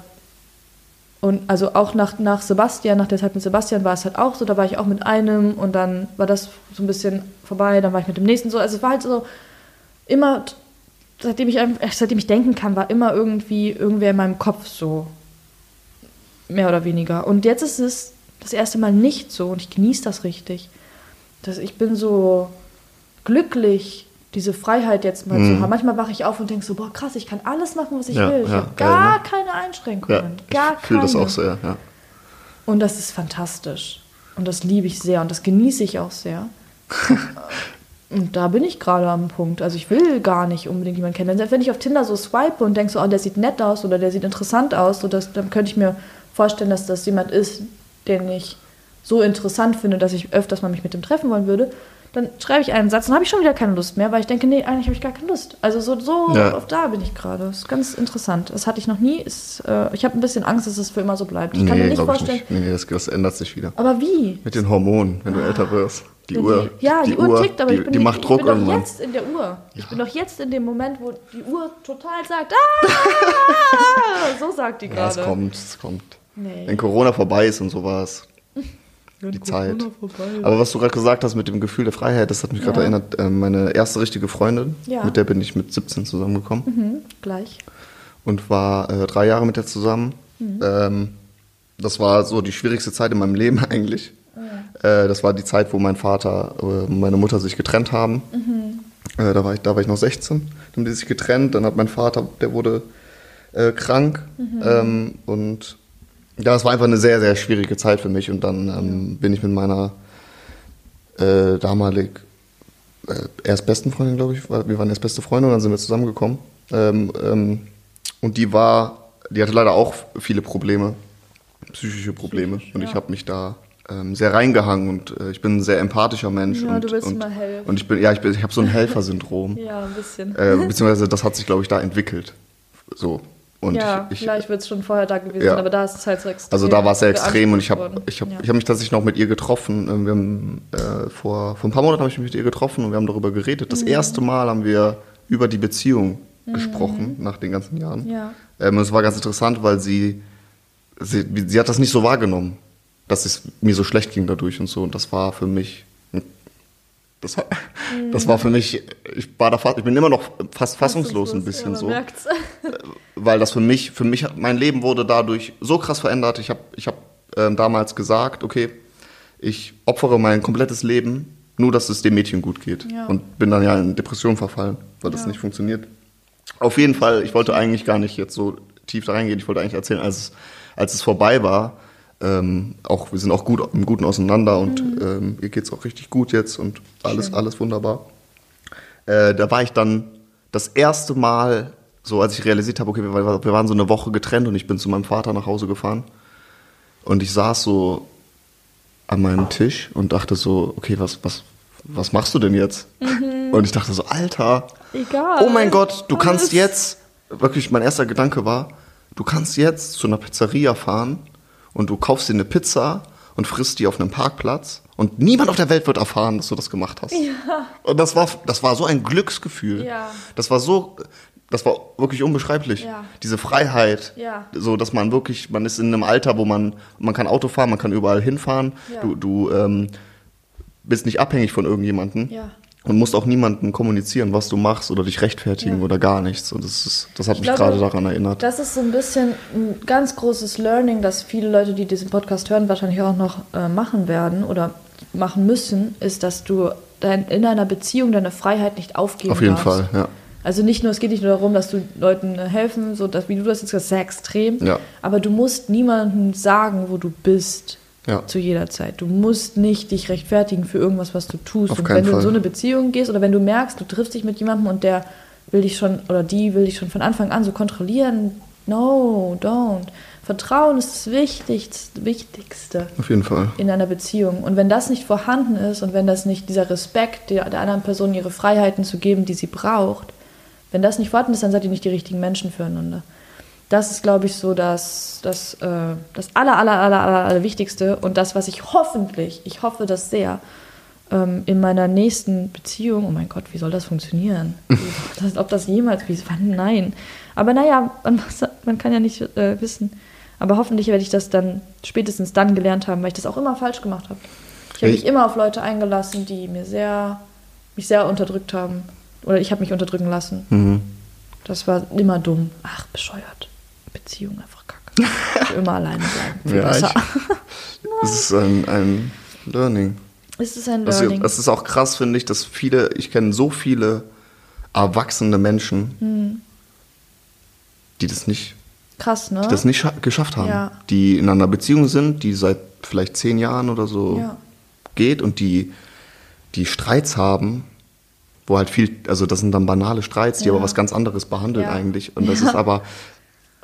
[SPEAKER 1] und also auch nach, nach Sebastian, nach der Zeit mit Sebastian war es halt auch so, da war ich auch mit einem und dann war das so ein bisschen vorbei, dann war ich mit dem nächsten so. Also es war halt so immer, seitdem ich, seitdem ich denken kann, war immer irgendwie irgendwer in meinem Kopf so. Mehr oder weniger. Und jetzt ist es das erste Mal nicht so und ich genieße das richtig. Das, ich bin so glücklich, diese Freiheit jetzt mal zu haben. Manchmal wache ich auf und denke so, boah krass, ich kann alles machen, was ich
[SPEAKER 2] Mhm. Ja,
[SPEAKER 1] will. Ich
[SPEAKER 2] ja,
[SPEAKER 1] habe
[SPEAKER 2] geil,
[SPEAKER 1] gar
[SPEAKER 2] ne?
[SPEAKER 1] keine Einschränkungen.
[SPEAKER 2] Ja,
[SPEAKER 1] gar
[SPEAKER 2] ich fühle das auch sehr, ja.
[SPEAKER 1] Und das ist fantastisch. Und das liebe ich sehr und das genieße ich auch sehr. und da bin ich gerade am Punkt. Also ich will gar nicht unbedingt jemanden kennenlernen. Selbst wenn ich auf Tinder so swipe und denke so, oh, der sieht nett aus oder der sieht interessant aus, so das, dann könnte ich mir vorstellen, dass das jemand ist, den ich so interessant finde, dass ich öfters mal mich mit dem treffen wollen würde. Dann schreibe ich einen Satz und habe ich schon wieder keine Lust mehr, weil ich denke, nee, eigentlich habe ich gar keine Lust. Also so, so
[SPEAKER 2] Ja.
[SPEAKER 1] auf da bin ich gerade. Das ist ganz interessant. Das hatte ich noch nie. Ist, äh, ich habe ein bisschen Angst, dass es für immer so bleibt. Ich kann mir nicht
[SPEAKER 2] ich
[SPEAKER 1] vorstellen.
[SPEAKER 2] nicht. Nee, das, das ändert sich wieder.
[SPEAKER 1] Aber wie?
[SPEAKER 2] Mit den Hormonen, wenn du älter wirst. Die
[SPEAKER 1] Wenn
[SPEAKER 2] Uhr.
[SPEAKER 1] ja, die, Uhr, tickt, aber
[SPEAKER 2] die,
[SPEAKER 1] ich bin,
[SPEAKER 2] die macht
[SPEAKER 1] ich
[SPEAKER 2] Druck
[SPEAKER 1] bin doch jetzt in der Uhr. Ich bin doch jetzt in dem Moment, wo die Uhr total sagt, ah, so sagt die
[SPEAKER 2] Ja, es
[SPEAKER 1] gerade.
[SPEAKER 2] kommt, es kommt.
[SPEAKER 1] Nee.
[SPEAKER 2] Wenn Corona vorbei ist und sowas.
[SPEAKER 1] Wenn
[SPEAKER 2] die
[SPEAKER 1] Corona
[SPEAKER 2] Zeit. Aber was du gerade gesagt hast mit dem Gefühl der Freiheit, das hat mich gerade
[SPEAKER 1] Ja.
[SPEAKER 2] erinnert. ähm, Meine erste richtige Freundin,
[SPEAKER 1] Ja.
[SPEAKER 2] mit der bin ich mit 17 zusammengekommen
[SPEAKER 1] Mhm, gleich.
[SPEAKER 2] und war äh, drei Jahre mit der zusammen.
[SPEAKER 1] Mhm.
[SPEAKER 2] Ähm, das war so die schwierigste Zeit in meinem Leben eigentlich. Äh, das war die Zeit, wo mein Vater äh, und meine Mutter sich getrennt haben.
[SPEAKER 1] Mhm.
[SPEAKER 2] Äh, da, war ich, da war ich noch 16. Dann haben die sich getrennt. Dann hat mein Vater, der wurde äh, krank.
[SPEAKER 1] Mhm.
[SPEAKER 2] Ähm, und ja, es war einfach eine sehr, sehr schwierige Zeit für mich. Und dann ähm, bin ich mit meiner äh, damalig äh, erst besten Freundin, glaube ich, wir waren erst beste Freunde und dann sind wir zusammengekommen. Ähm, ähm, und die war, die hatte leider auch viele Probleme, psychische Probleme.
[SPEAKER 1] Psychisch,
[SPEAKER 2] und
[SPEAKER 1] ja.
[SPEAKER 2] ich habe mich da ähm, sehr reingehangen und äh, ich bin ein sehr empathischer Mensch.
[SPEAKER 1] Ja,
[SPEAKER 2] und,
[SPEAKER 1] du willst
[SPEAKER 2] und,
[SPEAKER 1] immer helfen.
[SPEAKER 2] Und ich bin, ja, ich bin, ich habe so ein Helfersyndrom.
[SPEAKER 1] Ja, ein bisschen.
[SPEAKER 2] äh, beziehungsweise das hat sich, glaube ich, da entwickelt. So. Und
[SPEAKER 1] ja,
[SPEAKER 2] ich, ich,
[SPEAKER 1] vielleicht wird es schon vorher da gewesen
[SPEAKER 2] Ja.
[SPEAKER 1] aber da ist es halt so extrem.
[SPEAKER 2] also da war es sehr extrem und ich habe ich hab,
[SPEAKER 1] worden.
[SPEAKER 2] ich hab mich tatsächlich noch mit ihr getroffen. Ähm, Wir haben, äh, vor, vor ein paar Monaten habe ich mich mit ihr getroffen und wir haben darüber geredet.
[SPEAKER 1] Mhm.
[SPEAKER 2] Das erste Mal haben wir über die Beziehung gesprochen nach den ganzen Jahren.
[SPEAKER 1] Ja.
[SPEAKER 2] Ähm, und es war ganz interessant, weil sie, sie, sie hat das nicht so wahrgenommen, dass es mir so schlecht ging dadurch und so. Und das war für mich, das das war für mich, ich war da fast, ich bin immer noch fast fassungslos ein bisschen
[SPEAKER 1] ja,
[SPEAKER 2] so
[SPEAKER 1] merkt's.
[SPEAKER 2] weil das für mich, für mich, mein Leben wurde dadurch so krass verändert. Ich habe ich hab, ähm, damals gesagt, okay, ich opfere mein komplettes Leben, nur dass es dem Mädchen gut geht.
[SPEAKER 1] Ja.
[SPEAKER 2] Und bin dann ja in Depression verfallen, weil das
[SPEAKER 1] Ja.
[SPEAKER 2] nicht funktioniert. Auf jeden Fall, ich wollte eigentlich gar nicht jetzt so tief da reingehen. Ich wollte eigentlich erzählen, als es, als es vorbei war, ähm, auch, wir sind auch gut im Guten auseinander und ähm, ihr geht's auch richtig gut jetzt und alles,
[SPEAKER 1] Schön.
[SPEAKER 2] alles wunderbar. Äh, da war ich dann das erste Mal, so als ich realisiert habe, okay, wir, wir waren so eine Woche getrennt und ich bin zu meinem Vater nach Hause gefahren. Und ich saß so an meinem Tisch und dachte so, okay, was, was, was machst du denn jetzt? Und ich dachte so, Alter,
[SPEAKER 1] Egal.
[SPEAKER 2] oh mein Gott, du kannst
[SPEAKER 1] Alles.
[SPEAKER 2] jetzt, wirklich mein erster Gedanke war, du kannst jetzt zu einer Pizzeria fahren und du kaufst dir eine Pizza und frisst die auf einem Parkplatz und niemand auf der Welt wird erfahren, dass du das gemacht hast.
[SPEAKER 1] Ja.
[SPEAKER 2] Und das war, das war so ein Glücksgefühl.
[SPEAKER 1] Ja.
[SPEAKER 2] Das war so, das war wirklich unbeschreiblich.
[SPEAKER 1] Ja.
[SPEAKER 2] Diese Freiheit.
[SPEAKER 1] Ja.
[SPEAKER 2] So, dass man wirklich, man ist in einem Alter, wo man, man kann Auto fahren, man kann überall hinfahren.
[SPEAKER 1] Ja.
[SPEAKER 2] Du, du ähm, bist nicht abhängig von irgendjemandem.
[SPEAKER 1] Ja.
[SPEAKER 2] Und musst auch niemandem kommunizieren, was du machst oder dich rechtfertigen
[SPEAKER 1] Ja.
[SPEAKER 2] oder gar nichts. Und das, ist, das hat
[SPEAKER 1] Ich
[SPEAKER 2] mich gerade daran erinnert.
[SPEAKER 1] Das ist so ein bisschen ein ganz großes Learning, das viele Leute, die diesen Podcast hören, wahrscheinlich auch noch äh, machen werden oder machen müssen, ist, dass du dein, in einer Beziehung deine Freiheit nicht aufgeben
[SPEAKER 2] Auf jeden
[SPEAKER 1] darfst.
[SPEAKER 2] Fall, ja.
[SPEAKER 1] Also nicht nur, es geht nicht nur darum, dass du Leuten äh, helfen, so dass, wie du das jetzt gesagt hast, sehr extrem,
[SPEAKER 2] Ja.
[SPEAKER 1] aber du musst niemandem sagen, wo du bist.
[SPEAKER 2] Ja.
[SPEAKER 1] Zu jeder Zeit. Du musst nicht dich rechtfertigen für irgendwas, was du tust.
[SPEAKER 2] Auf
[SPEAKER 1] und wenn du in
[SPEAKER 2] Fall.
[SPEAKER 1] so eine Beziehung gehst oder wenn du merkst, du triffst dich mit jemandem und der will dich schon oder die will dich schon von Anfang an so kontrollieren, no, don't. Vertrauen ist das Wichtigste, Wichtigste
[SPEAKER 2] Auf jeden Fall.
[SPEAKER 1] in einer Beziehung. Und wenn das nicht vorhanden ist und wenn das nicht dieser Respekt, der, der anderen Person ihre Freiheiten zu geben, die sie braucht, wenn das nicht vorhanden ist, dann seid ihr nicht die richtigen Menschen füreinander. Das ist, glaube ich, so das, das, äh, das aller, aller, aller, aller, aller Wichtigste und das, was ich hoffentlich, ich hoffe das sehr, ähm, in meiner nächsten Beziehung, oh mein Gott, wie soll das funktionieren? Das, ob das jemals, wie, wann, nein. Aber naja, man, man kann ja nicht äh, wissen. Aber hoffentlich werde ich das dann spätestens dann gelernt haben, weil ich das auch immer falsch gemacht habe. Ich habe mich immer auf Leute eingelassen, die mir sehr, mich sehr unterdrückt haben. Oder ich habe mich unterdrücken lassen.
[SPEAKER 2] Mhm.
[SPEAKER 1] Das war immer dumm. Ach, bescheuert. Beziehung einfach kacke. Ich immer alleine bleiben.
[SPEAKER 2] Ja,
[SPEAKER 1] besser.
[SPEAKER 2] Es ist ein, ein Learning.
[SPEAKER 1] Es ist ein
[SPEAKER 2] Also,
[SPEAKER 1] Learning.
[SPEAKER 2] es ist auch krass, finde ich, dass viele, ich kenne so viele erwachsene Menschen,
[SPEAKER 1] Hm.
[SPEAKER 2] die das nicht,
[SPEAKER 1] Krass, ne?
[SPEAKER 2] die das nicht scha- geschafft haben.
[SPEAKER 1] Ja.
[SPEAKER 2] Die in einer Beziehung sind, die seit vielleicht zehn Jahren oder so
[SPEAKER 1] Ja.
[SPEAKER 2] geht und die, die Streits haben, wo halt viel, also das sind dann banale Streits, die
[SPEAKER 1] Ja.
[SPEAKER 2] aber was ganz anderes behandeln
[SPEAKER 1] Ja.
[SPEAKER 2] eigentlich. Und das
[SPEAKER 1] Ja.
[SPEAKER 2] ist aber,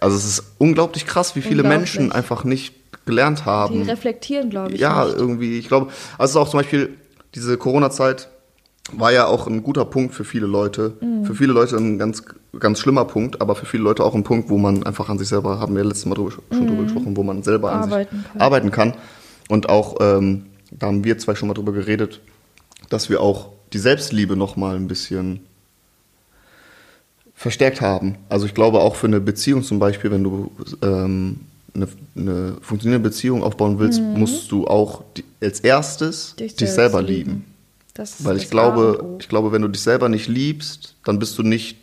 [SPEAKER 2] also es ist unglaublich krass, wie viele. Menschen einfach nicht gelernt haben.
[SPEAKER 1] Die reflektieren, glaube ich.
[SPEAKER 2] Ja,
[SPEAKER 1] nicht.
[SPEAKER 2] irgendwie, ich glaube, also auch zum Beispiel diese Corona-Zeit war ja auch ein guter Punkt für viele Leute.
[SPEAKER 1] Mhm.
[SPEAKER 2] Für viele Leute ein ganz, ganz schlimmer Punkt, aber für viele Leute auch ein Punkt, wo man einfach an sich selber, haben wir letztes Mal drüber, schon drüber gesprochen, wo man selber an
[SPEAKER 1] Mhm. Arbeiten
[SPEAKER 2] sich
[SPEAKER 1] kann.
[SPEAKER 2] arbeiten kann. Und auch, ähm, da haben wir zwei schon mal drüber geredet, dass wir auch die Selbstliebe nochmal ein bisschen verstärkt haben. Also ich glaube auch für eine Beziehung zum Beispiel, wenn du ähm, eine, eine funktionierende Beziehung aufbauen willst, musst du auch die, als erstes dich,
[SPEAKER 1] Mhm. Dich
[SPEAKER 2] selber
[SPEAKER 1] lieben.
[SPEAKER 2] lieben.
[SPEAKER 1] Das ist
[SPEAKER 2] Weil ich glaube, ich glaube, wenn du dich selber nicht liebst, dann bist du nicht,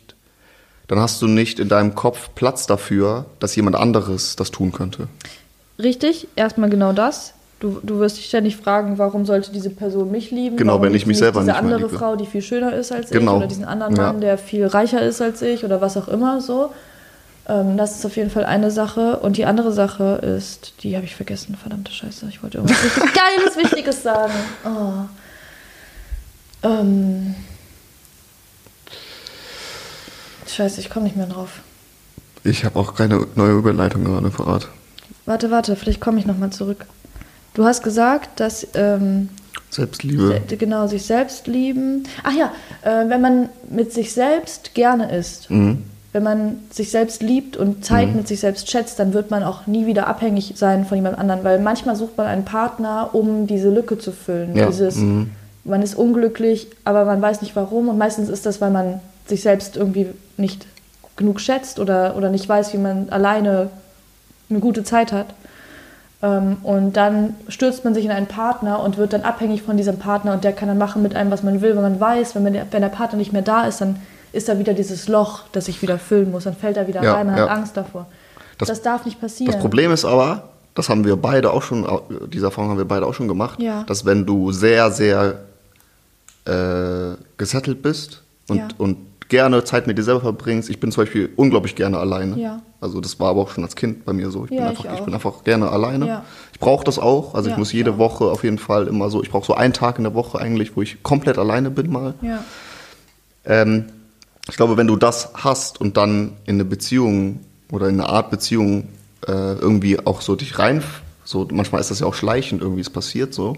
[SPEAKER 2] dann hast du nicht in deinem Kopf Platz dafür, dass jemand anderes das tun könnte.
[SPEAKER 1] Richtig, erstmal genau das. Du, du wirst dich ständig fragen, warum sollte diese Person mich lieben?
[SPEAKER 2] Genau,
[SPEAKER 1] warum
[SPEAKER 2] wenn ich mich selber
[SPEAKER 1] diese
[SPEAKER 2] nicht mehr
[SPEAKER 1] andere
[SPEAKER 2] liebe.
[SPEAKER 1] Frau, die viel schöner ist als
[SPEAKER 2] Genau.
[SPEAKER 1] ich, oder diesen anderen
[SPEAKER 2] Ja.
[SPEAKER 1] Mann, der viel reicher ist als ich, oder was auch immer so. Ähm, das ist auf jeden Fall eine Sache. Und die andere Sache ist, die habe ich vergessen, verdammte Scheiße. Ich wollte irgendwas richtig Geiles, Wichtiges sagen. Oh. Ähm. Scheiße, ich komme nicht mehr drauf.
[SPEAKER 2] Ich habe auch keine neue Überleitung gerade parat.
[SPEAKER 1] Warte, warte, vielleicht komme ich nochmal zurück. Du hast gesagt, dass ähm,
[SPEAKER 2] Selbstliebe.
[SPEAKER 1] se- genau sich selbst lieben. Ach ja, äh, wenn man mit sich selbst gerne ist,
[SPEAKER 2] Mhm.
[SPEAKER 1] wenn man sich selbst liebt und Zeit mit sich selbst schätzt, dann wird man auch nie wieder abhängig sein von jemand anderem, weil manchmal sucht man einen Partner, um diese Lücke zu füllen.
[SPEAKER 2] Ja,
[SPEAKER 1] Dieses,
[SPEAKER 2] mhm.
[SPEAKER 1] man ist unglücklich, aber man weiß nicht warum und meistens ist das, weil man sich selbst irgendwie nicht genug schätzt oder, oder nicht weiß, wie man alleine eine gute Zeit hat. Ähm, und dann stürzt man sich in einen Partner und wird dann abhängig von diesem Partner und der kann dann machen mit einem, was man will, weil man weiß, wenn, man der, wenn der Partner nicht mehr da ist, dann ist da wieder dieses Loch, das ich wieder füllen muss, dann fällt er wieder
[SPEAKER 2] Ja,
[SPEAKER 1] rein, man
[SPEAKER 2] ja.
[SPEAKER 1] hat Angst davor. Das,
[SPEAKER 2] Das-
[SPEAKER 1] darf nicht passieren.
[SPEAKER 2] Das Problem ist aber, das haben wir beide auch schon, diese Erfahrung haben wir beide auch schon gemacht,
[SPEAKER 1] Ja.
[SPEAKER 2] dass wenn du sehr, sehr äh, gesettelt bist und, und gerne Zeit mit dir selber verbringst, ich bin zum Beispiel unglaublich gerne alleine.
[SPEAKER 1] Ja.
[SPEAKER 2] Also das war aber auch schon als Kind bei mir so. Ich, bin,
[SPEAKER 1] Ja,
[SPEAKER 2] einfach,
[SPEAKER 1] ich
[SPEAKER 2] ich, bin einfach gerne alleine.
[SPEAKER 1] Ja.
[SPEAKER 2] Ich brauche das auch. Also ich muss jede. Woche auf jeden Fall immer so, ich brauche so einen Tag in der Woche eigentlich, wo ich komplett alleine bin mal. Ähm, ich glaube, wenn du das hast und dann in eine Beziehung oder in eine Art Beziehung äh, irgendwie auch so dich rein, so manchmal ist das ja auch schleichend irgendwie, es passiert so,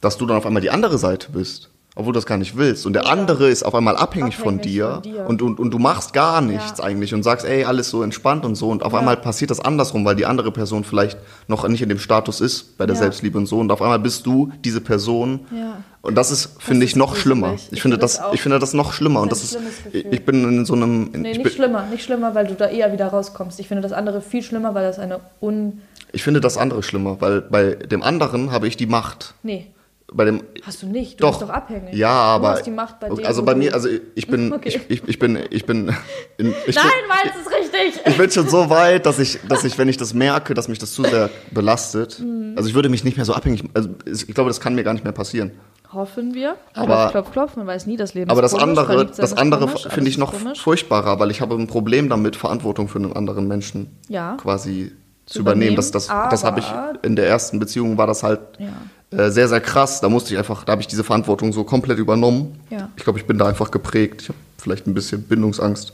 [SPEAKER 2] dass du dann auf einmal die andere Seite bist, obwohl du das gar nicht willst. Und der andere ist auf einmal abhängig, von,
[SPEAKER 1] Abhängig
[SPEAKER 2] dir,
[SPEAKER 1] von dir.
[SPEAKER 2] Und, und, und du machst gar nichts
[SPEAKER 1] Ja.
[SPEAKER 2] eigentlich und sagst, ey, alles so entspannt und so. Und auf
[SPEAKER 1] Ja.
[SPEAKER 2] einmal passiert das andersrum, weil die andere Person vielleicht noch nicht in dem Status ist bei der
[SPEAKER 1] Ja.
[SPEAKER 2] Selbstliebe und so. Und auf einmal bist du diese Person.
[SPEAKER 1] Ja.
[SPEAKER 2] Und das ist, finde ich, noch schlimmer.
[SPEAKER 1] Ich
[SPEAKER 2] Ich, finde das, ich finde das noch schlimmer. Und
[SPEAKER 1] Das ist
[SPEAKER 2] ich,
[SPEAKER 1] Gefühl.
[SPEAKER 2] ich bin in so einem,
[SPEAKER 1] Nee,
[SPEAKER 2] ich,
[SPEAKER 1] nicht schlimmer, nicht schlimmer, weil du da eher wieder rauskommst. Ich finde das andere viel schlimmer, weil das eine un...
[SPEAKER 2] ich finde das andere schlimmer, weil bei dem anderen habe ich die Macht.
[SPEAKER 1] Nee,
[SPEAKER 2] Bei dem,
[SPEAKER 1] hast du nicht. Du
[SPEAKER 2] doch,
[SPEAKER 1] bist doch abhängig.
[SPEAKER 2] Ja,
[SPEAKER 1] Du
[SPEAKER 2] aber
[SPEAKER 1] hast die Macht bei dem,
[SPEAKER 2] also bei
[SPEAKER 1] du-
[SPEAKER 2] mir, also ich bin,
[SPEAKER 1] Okay.
[SPEAKER 2] ich, ich, ich bin, ich bin, in, ich
[SPEAKER 1] Nein, weil es ist richtig.
[SPEAKER 2] ich bin schon so weit, dass ich, dass ich, wenn ich das merke, dass mich das zu sehr belastet,
[SPEAKER 1] Mhm.
[SPEAKER 2] also ich würde mich nicht mehr so abhängig, also ich glaube, das kann mir gar nicht mehr passieren.
[SPEAKER 1] Hoffen wir.
[SPEAKER 2] Aber-
[SPEAKER 1] klopf, klopf, man weiß nie, das Leben
[SPEAKER 2] Aber
[SPEAKER 1] ist
[SPEAKER 2] das
[SPEAKER 1] komisch,
[SPEAKER 2] andere,
[SPEAKER 1] sein
[SPEAKER 2] das andere finde ich noch
[SPEAKER 1] komisch.
[SPEAKER 2] furchtbarer, weil ich habe ein Problem damit, Verantwortung für einen anderen Menschen
[SPEAKER 1] Ja.
[SPEAKER 2] quasi zu, übernehmen.
[SPEAKER 1] übernehmen,
[SPEAKER 2] Das, das, das habe ich in der ersten Beziehung war das halt
[SPEAKER 1] Ja.
[SPEAKER 2] Äh, sehr, sehr krass. Da musste ich einfach, da habe ich diese Verantwortung so komplett übernommen.
[SPEAKER 1] Ja.
[SPEAKER 2] Ich glaube, ich bin da einfach geprägt. Ich habe vielleicht ein bisschen Bindungsangst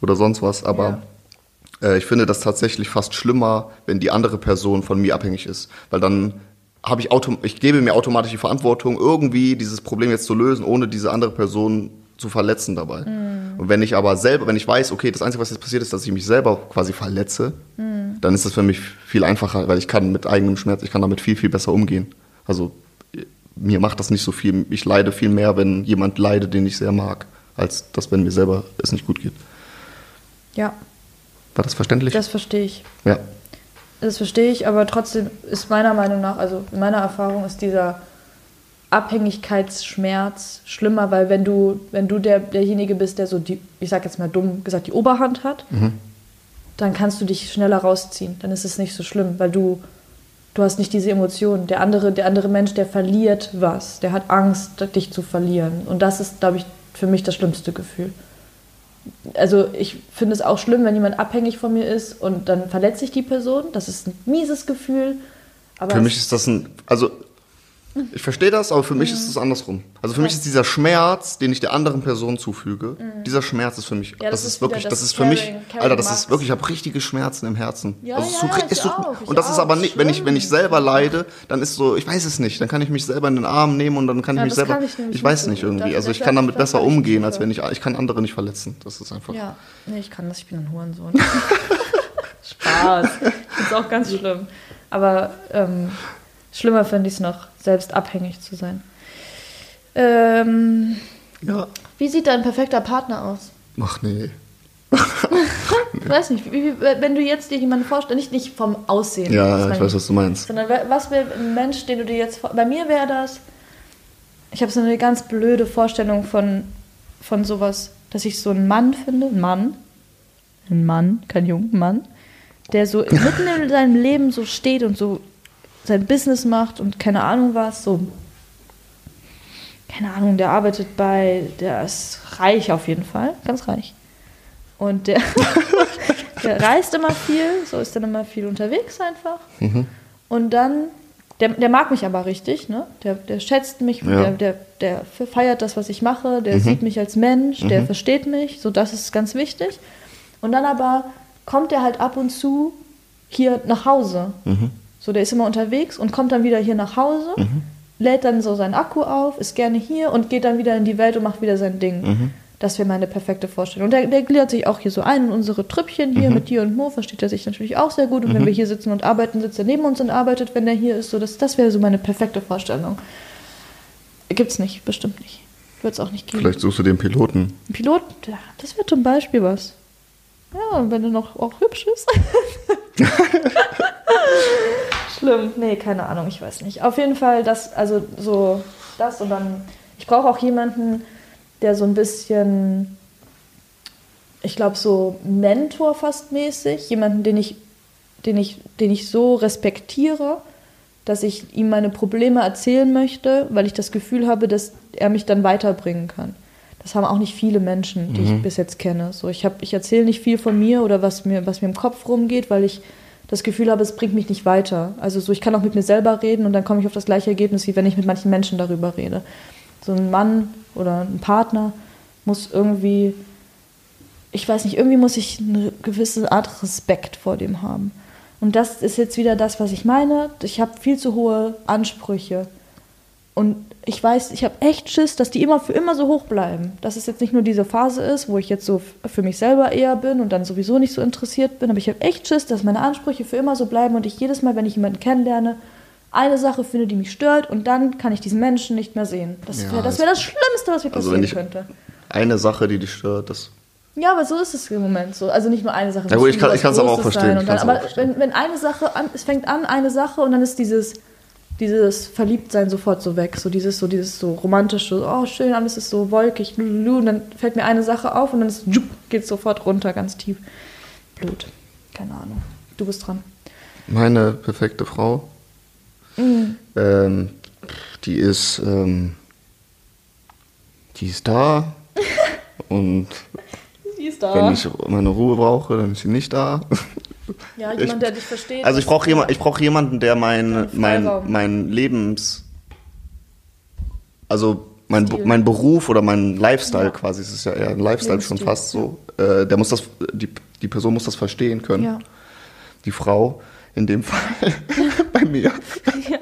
[SPEAKER 2] oder sonst was, aber äh, ich finde das tatsächlich fast schlimmer, wenn die andere Person von mir abhängig ist, weil dann habe ich autom ich gebe mir automatisch die Verantwortung, irgendwie dieses Problem jetzt zu lösen, ohne diese andere Person zu verletzen dabei.
[SPEAKER 1] Mhm.
[SPEAKER 2] Und wenn ich aber selber, wenn ich weiß, okay, das Einzige, was jetzt passiert ist, dass ich mich selber quasi verletze,
[SPEAKER 1] Mhm.
[SPEAKER 2] dann ist das für mich viel einfacher, weil ich kann mit eigenem Schmerz, ich kann damit viel, viel besser umgehen. Also mir macht das nicht so viel. Ich leide viel mehr, wenn jemand leidet, den ich sehr mag, als dass, wenn mir selber es nicht gut geht.
[SPEAKER 1] Ja,
[SPEAKER 2] War das verständlich?
[SPEAKER 1] das verstehe ich.
[SPEAKER 2] ja.
[SPEAKER 1] Das verstehe ich, aber trotzdem ist meiner Meinung nach, also in meiner Erfahrung ist dieser Abhängigkeitsschmerz schlimmer, weil wenn du, wenn du der, derjenige bist, der so die, ich sag jetzt mal dumm gesagt, die Oberhand hat, dann kannst du dich schneller rausziehen. Dann ist es nicht so schlimm, weil du, du hast nicht diese Emotionen. Der andere, der andere Mensch, der verliert was, der hat Angst, dich zu verlieren. Und das ist, glaube ich, für mich das schlimmste Gefühl also ich finde es auch schlimm, wenn jemand abhängig von mir ist und dann verletze ich die Person. Das ist ein mieses Gefühl. Aber
[SPEAKER 2] Für mich ist das ein, also ich verstehe das, aber für mich ist es andersrum. Also für mich ist dieser Schmerz, den ich der anderen Person zufüge, dieser Schmerz ist für mich,
[SPEAKER 1] Mhm. Ja,
[SPEAKER 2] das,
[SPEAKER 1] das
[SPEAKER 2] ist
[SPEAKER 1] ist
[SPEAKER 2] wirklich, das
[SPEAKER 1] das
[SPEAKER 2] ist für mich,
[SPEAKER 1] Caring-
[SPEAKER 2] Alter, das
[SPEAKER 1] Max.
[SPEAKER 2] ist wirklich, ich habe richtige Schmerzen im Herzen.
[SPEAKER 1] Ja,
[SPEAKER 2] also
[SPEAKER 1] ja,
[SPEAKER 2] tut, tut,
[SPEAKER 1] auch,
[SPEAKER 2] und das ist
[SPEAKER 1] auch,
[SPEAKER 2] aber nicht, wenn ich, wenn ich selber leide, dann ist so, ich weiß es nicht, dann kann ich mich selber in den Arm nehmen und dann kann ich mich
[SPEAKER 1] das
[SPEAKER 2] selber, ich,
[SPEAKER 1] ich
[SPEAKER 2] weiß
[SPEAKER 1] nicht
[SPEAKER 2] irgendwie,
[SPEAKER 1] Das-
[SPEAKER 2] also ich
[SPEAKER 1] das-
[SPEAKER 2] kann damit
[SPEAKER 1] das
[SPEAKER 2] besser umgehen, als wenn ich, ich kann andere nicht verletzen. Das ist einfach.
[SPEAKER 1] Ja, nee, ich kann das, ich bin ein Hurensohn. Spaß. Finde es auch ganz schlimm. Aber ähm, schlimmer finde ich es noch, selbst abhängig zu sein. Ähm,
[SPEAKER 2] Ja.
[SPEAKER 1] wie sieht dein perfekter Partner aus?
[SPEAKER 2] Ach nee.
[SPEAKER 1] Ich weiß nicht, wie, wenn du jetzt dir jemanden vorstellst, nicht, nicht vom Aussehen.
[SPEAKER 2] Ja, ich weiß, was du meinst.
[SPEAKER 1] Sondern wa- was wäre ein Mensch, den du dir jetzt. Bei mir wäre das. Ich habe so eine ganz blöde Vorstellung von, von sowas, dass ich so einen Mann finde, ein Mann, ein Mann, kein junger Mann, der so mitten in seinem Leben so steht und so sein Business macht und keine Ahnung was, so. Keine Ahnung, der arbeitet bei, der ist reich auf jeden Fall, ganz reich. Und der, der reist immer viel, so ist dann immer viel unterwegs einfach. Und dann, der, der mag mich aber richtig, ne? Der, der schätzt mich,
[SPEAKER 2] Ja.
[SPEAKER 1] der, der, der feiert das, was ich mache, der sieht mich als Mensch, der versteht mich, so das ist ganz wichtig. Und dann aber kommt er halt ab und zu hier nach Hause. So, der ist immer unterwegs und kommt dann wieder hier nach Hause, lädt dann so seinen Akku auf, ist gerne hier und geht dann wieder in die Welt und macht wieder sein Ding. Das wäre meine perfekte Vorstellung. Und der, der gliedert sich auch hier so ein in unsere Trüppchen hier mit dir und Mo, versteht er sich natürlich auch sehr gut. Und wenn wir hier sitzen und arbeiten, sitzt er neben uns und arbeitet, wenn der hier ist. So, das, das wäre so meine perfekte Vorstellung. Gibt's nicht, bestimmt nicht. Wird es auch nicht geben.
[SPEAKER 2] Vielleicht suchst du den Piloten.
[SPEAKER 1] Pilot, ja, das wäre zum Beispiel was. Ja, und wenn er noch auch hübsch ist. Schlimm. Nee, keine Ahnung, ich weiß nicht. Auf jeden Fall das, also so das und dann, ich brauche auch jemanden, der so ein bisschen, ich glaube so Mentor fast mäßig, jemanden, den ich, den ich, den ich so respektiere, dass ich ihm meine Probleme erzählen möchte, weil ich das Gefühl habe, dass er mich dann weiterbringen kann. Das haben auch nicht viele Menschen, die ich bis jetzt kenne. So, ich, hab, ich erzähle nicht viel von mir oder was mir, was mir im Kopf rumgeht, weil ich das Gefühl habe, es bringt mich nicht weiter. Also so, ich kann auch mit mir selber reden und dann komme ich auf das gleiche Ergebnis, wie wenn ich mit manchen Menschen darüber rede. So ein Mann oder ein Partner muss irgendwie, ich weiß nicht, irgendwie muss ich eine gewisse Art Respekt vor dem haben. Und das ist jetzt wieder das, was ich meine. Ich habe viel zu hohe Ansprüche. Und ich weiß, ich habe echt Schiss, dass die immer für immer so hoch bleiben. Dass es jetzt nicht nur diese Phase ist, wo ich jetzt so für mich selber eher bin und dann sowieso nicht so interessiert bin, aber ich habe echt Schiss, dass meine Ansprüche für immer so bleiben und ich jedes Mal, wenn ich jemanden kennenlerne, eine Sache finde, die mich stört und dann kann ich diesen Menschen nicht mehr sehen. Das
[SPEAKER 2] Ja,
[SPEAKER 1] wäre das,
[SPEAKER 2] das-
[SPEAKER 1] wär das Schlimmste, was mir
[SPEAKER 2] Also
[SPEAKER 1] passieren könnte.
[SPEAKER 2] eine Sache, die dich stört, das
[SPEAKER 1] Ja, aber so ist es im Moment so. Also nicht nur eine Sache.
[SPEAKER 2] Ja gut, ich kann- kann's aber auch verstehen,
[SPEAKER 1] dann,
[SPEAKER 2] aber auch verstehen.
[SPEAKER 1] wenn, wenn eine Sache an, es fängt an, eine Sache und dann ist dieses, dieses Verliebtsein sofort so weg. So dieses, so dieses so romantische, oh schön, alles ist so wolkig, lululu, und dann fällt mir eine Sache auf und dann ist, geht sofort runter, ganz tief. Blöd. Keine Ahnung. Du bist dran.
[SPEAKER 2] Meine perfekte Frau,
[SPEAKER 1] Mhm.
[SPEAKER 2] ähm, die ist, ähm, die ist da und
[SPEAKER 1] Sie ist da.
[SPEAKER 2] wenn ich meine Ruhe brauche, dann ist sie nicht da.
[SPEAKER 1] Ja, jemand, der dich versteht.
[SPEAKER 2] Also ich brauche jemand, ich brauche jemanden, der mein, mein, mein Lebens, also mein,
[SPEAKER 1] Stil.
[SPEAKER 2] mein Beruf oder mein Lifestyle
[SPEAKER 1] Ja.
[SPEAKER 2] quasi, es ist ja eher ein Lifestyle schon
[SPEAKER 1] Lebensstil,
[SPEAKER 2] fast so, äh, der muss das, die, die Person muss das verstehen können.
[SPEAKER 1] Ja.
[SPEAKER 2] Die Frau, in dem Fall bei mir,
[SPEAKER 1] ja.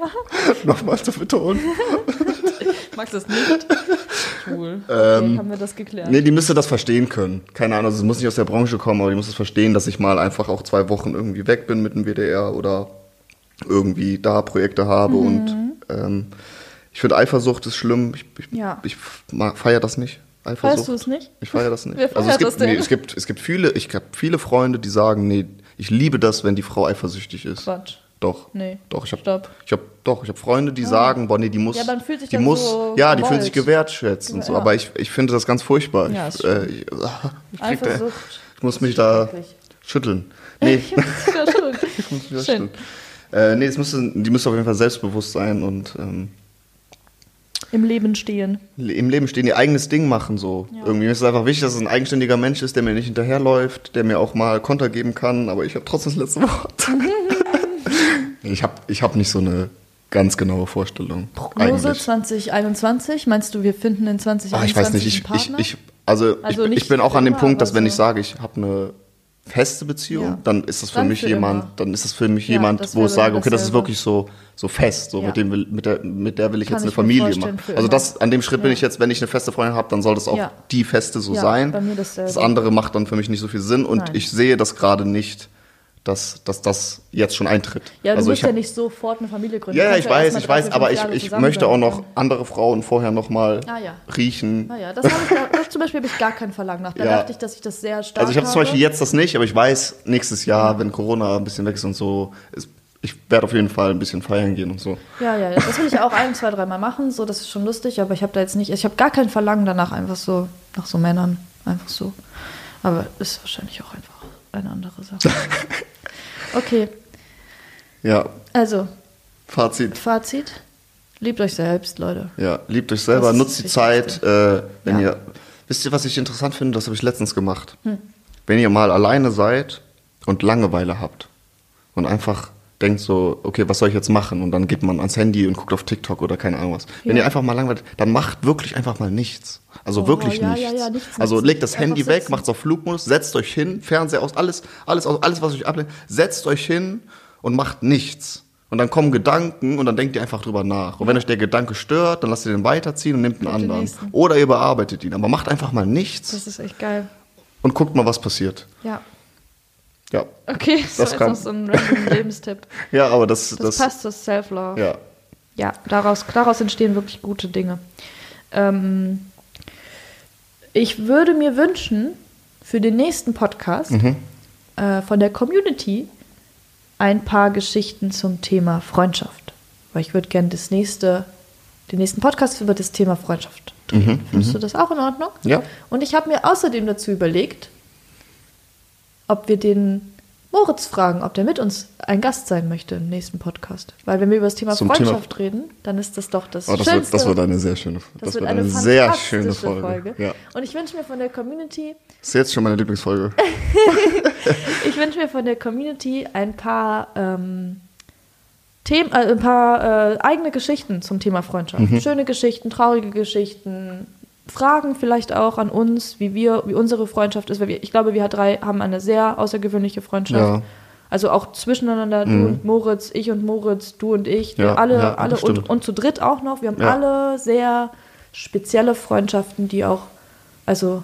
[SPEAKER 2] nochmal zu betonen.
[SPEAKER 1] Ich mag das nicht. Ich Cool. Okay,
[SPEAKER 2] Ähm,
[SPEAKER 1] haben wir das geklärt.
[SPEAKER 2] Nee, die müsste das verstehen können. Keine Ahnung, also es muss nicht aus der Branche kommen, aber die muss es verstehen, dass ich mal einfach auch zwei Wochen irgendwie weg bin mit dem WDR oder irgendwie da Projekte habe
[SPEAKER 1] Mhm.
[SPEAKER 2] und ähm, ich finde Eifersucht ist schlimm. Ich, ich,
[SPEAKER 1] Ja.
[SPEAKER 2] ich feiere das nicht. Eifersucht.
[SPEAKER 1] Feierst du es nicht?
[SPEAKER 2] Ich feiere das nicht.
[SPEAKER 1] Wer
[SPEAKER 2] also es
[SPEAKER 1] das
[SPEAKER 2] gibt, nee, es gibt, es gibt viele, ich habe viele Freunde, die sagen, nee, ich liebe das, wenn die Frau eifersüchtig ist.
[SPEAKER 1] Quatsch.
[SPEAKER 2] Doch.
[SPEAKER 1] Nee.
[SPEAKER 2] Doch, ich habe ich hab, doch, ich habe Freunde, die sagen, boah, nee, die muss
[SPEAKER 1] Ja, man fühlt sich
[SPEAKER 2] die muss
[SPEAKER 1] so
[SPEAKER 2] ja, die fühlen sich gewertschätzt und so,
[SPEAKER 1] Ja.
[SPEAKER 2] aber ich, ich finde das ganz furchtbar.
[SPEAKER 1] Ja,
[SPEAKER 2] ich, äh, ich, ah, ich, krieg ich muss mich da schütteln. Nee, ich muss mich da schütteln. Äh, nee, es müsste, die müsste auf jeden Fall selbstbewusst sein und ähm,
[SPEAKER 1] Im Leben stehen.
[SPEAKER 2] im Leben stehen, ihr eigenes Ding machen so.
[SPEAKER 1] Ja.
[SPEAKER 2] Irgendwie ist es einfach wichtig, dass es ein eigenständiger Mensch ist, der mir nicht hinterherläuft, der mir auch mal Konter geben kann, aber ich habe trotzdem das letzte Wort. Ich habe ich hab nicht so eine ganz genaue Vorstellung.
[SPEAKER 1] Prognose
[SPEAKER 2] eigentlich.
[SPEAKER 1] 2021. Meinst du, wir finden in 2021
[SPEAKER 2] Ah, ich weiß nicht, ich, ich, ich, also,
[SPEAKER 1] Also
[SPEAKER 2] ich, ich bin auch an dem Punkt, dass wenn ich
[SPEAKER 1] so-
[SPEAKER 2] sage, ich habe eine feste Beziehung,
[SPEAKER 1] Ja.
[SPEAKER 2] dann ist das für
[SPEAKER 1] Dann
[SPEAKER 2] mich
[SPEAKER 1] für
[SPEAKER 2] jemand,
[SPEAKER 1] immer.
[SPEAKER 2] dann ist das für mich
[SPEAKER 1] Ja,
[SPEAKER 2] jemand, wo ich sage, okay, das ist wirklich so, so fest, so
[SPEAKER 1] Ja.
[SPEAKER 2] mit dem will, mit der, mit der will ich
[SPEAKER 1] Kann
[SPEAKER 2] jetzt eine Familie machen. Also das, an dem Schritt bin ich jetzt, wenn ich eine feste Freundin habe, dann soll das auch die feste so sein. das andere macht dann für mich nicht so viel Sinn und
[SPEAKER 1] Nein.
[SPEAKER 2] ich sehe das gerade nicht, dass, dass das jetzt schon eintritt.
[SPEAKER 1] ja, du
[SPEAKER 2] also
[SPEAKER 1] musst
[SPEAKER 2] ich
[SPEAKER 1] ja
[SPEAKER 2] hab-
[SPEAKER 1] nicht sofort eine Familie gründen.
[SPEAKER 2] ja,
[SPEAKER 1] Du
[SPEAKER 2] ja, ich weiß, ich weiß, aber ich, ich möchte auch noch andere Frauen vorher noch mal
[SPEAKER 1] Ah, ja.
[SPEAKER 2] riechen.
[SPEAKER 1] Naja, das, habe ich, da- das zum Beispiel habe ich gar kein Verlangen nach. Da
[SPEAKER 2] Ja.
[SPEAKER 1] dachte ich, dass ich das sehr stark
[SPEAKER 2] Also ich habe zum. Beispiel jetzt das nicht, aber ich weiß, nächstes Jahr, wenn Corona ein bisschen weg ist und so, ist, ich werde auf jeden Fall ein bisschen feiern gehen und so.
[SPEAKER 1] Ja, ja, ja, das will ich auch ein, zwei, dreimal machen. So, das ist schon lustig, aber ich habe da jetzt nicht, ich habe gar kein Verlangen danach einfach so, nach so Männern. Einfach so. Aber ist wahrscheinlich auch einfach eine andere Sache. Okay,
[SPEAKER 2] Ja,
[SPEAKER 1] also,
[SPEAKER 2] Fazit.
[SPEAKER 1] Fazit. Liebt euch selbst, Leute.
[SPEAKER 2] Ja, liebt euch selber, nutzt die Zeit, äh, wenn
[SPEAKER 1] Ja.
[SPEAKER 2] ihr, wisst ihr, was ich interessant finde, das habe ich letztens gemacht. Wenn ihr mal alleine seid und Langeweile habt und einfach denkt so, okay, was soll ich jetzt machen? Und dann geht man ans Handy und guckt auf TikTok oder keine Ahnung was. Wenn
[SPEAKER 1] Ja.
[SPEAKER 2] ihr einfach mal Langeweile, dann macht wirklich einfach mal nichts. Also
[SPEAKER 1] Oh,
[SPEAKER 2] wirklich
[SPEAKER 1] ja,
[SPEAKER 2] nichts.
[SPEAKER 1] ja, nichts,
[SPEAKER 2] also legt das. Handy weg, macht es auf Flugmodus, setzt euch hin, Fernseher aus, alles, alles, aus, alles, was euch ablenkt, setzt euch hin und macht nichts. Und dann kommen Gedanken und dann denkt ihr einfach drüber nach. Und wenn euch der Gedanke stört, dann lasst ihr den weiterziehen und nehmt einen anderen. Oder ihr bearbeitet ihn. Aber macht einfach mal nichts
[SPEAKER 1] Das ist echt geil.
[SPEAKER 2] und guckt mal, was passiert.
[SPEAKER 1] Ja.
[SPEAKER 2] Ja.
[SPEAKER 1] Okay, das,
[SPEAKER 2] Das
[SPEAKER 1] war jetzt noch so ein random Lebenstipp.
[SPEAKER 2] Ja, aber das,
[SPEAKER 1] Das,
[SPEAKER 2] das,
[SPEAKER 1] passt zu Self-Love.
[SPEAKER 2] ja.
[SPEAKER 1] Ja, daraus, daraus entstehen wirklich gute Dinge. Ähm, ich würde mir wünschen, für den nächsten Podcast
[SPEAKER 2] Mhm.
[SPEAKER 1] äh, von der Community ein paar Geschichten zum Thema Freundschaft. Weil ich würde gerne das nächste, den nächsten Podcast über das Thema Freundschaft drehen. Findest du das auch in Ordnung?
[SPEAKER 2] Mhm, Ja.
[SPEAKER 1] Und ich habe mir außerdem dazu überlegt, ob wir den Moritz fragen, ob der mit uns ein Gast sein möchte im nächsten Podcast. Weil wenn wir über das Thema
[SPEAKER 2] Zum Thema-
[SPEAKER 1] Freundschaft reden, dann ist das doch das
[SPEAKER 2] Oh, das,
[SPEAKER 1] Schönste.
[SPEAKER 2] wird, das wird eine sehr schöne,
[SPEAKER 1] Das
[SPEAKER 2] das
[SPEAKER 1] wird eine,
[SPEAKER 2] eine, sehr schöne Folge. Ja.
[SPEAKER 1] Und ich wünsche mir von der Community,
[SPEAKER 2] Das ist jetzt schon meine Lieblingsfolge.
[SPEAKER 1] ich wünsche mir von der Community ein paar ähm, Themen, äh, ein paar äh, eigene Geschichten zum Thema Freundschaft.
[SPEAKER 2] Mhm.
[SPEAKER 1] Schöne Geschichten, traurige Geschichten, Fragen vielleicht auch an uns, wie wir, wie unsere Freundschaft ist. Weil wir, ich glaube, wir drei haben eine sehr außergewöhnliche Freundschaft.
[SPEAKER 2] Ja.
[SPEAKER 1] Also auch zwischeneinander, du und Moritz, ich und Moritz, du und ich, wir
[SPEAKER 2] Ja,
[SPEAKER 1] alle,
[SPEAKER 2] ja,
[SPEAKER 1] alle und, und zu dritt auch noch. Wir haben alle sehr spezielle Freundschaften, die auch, also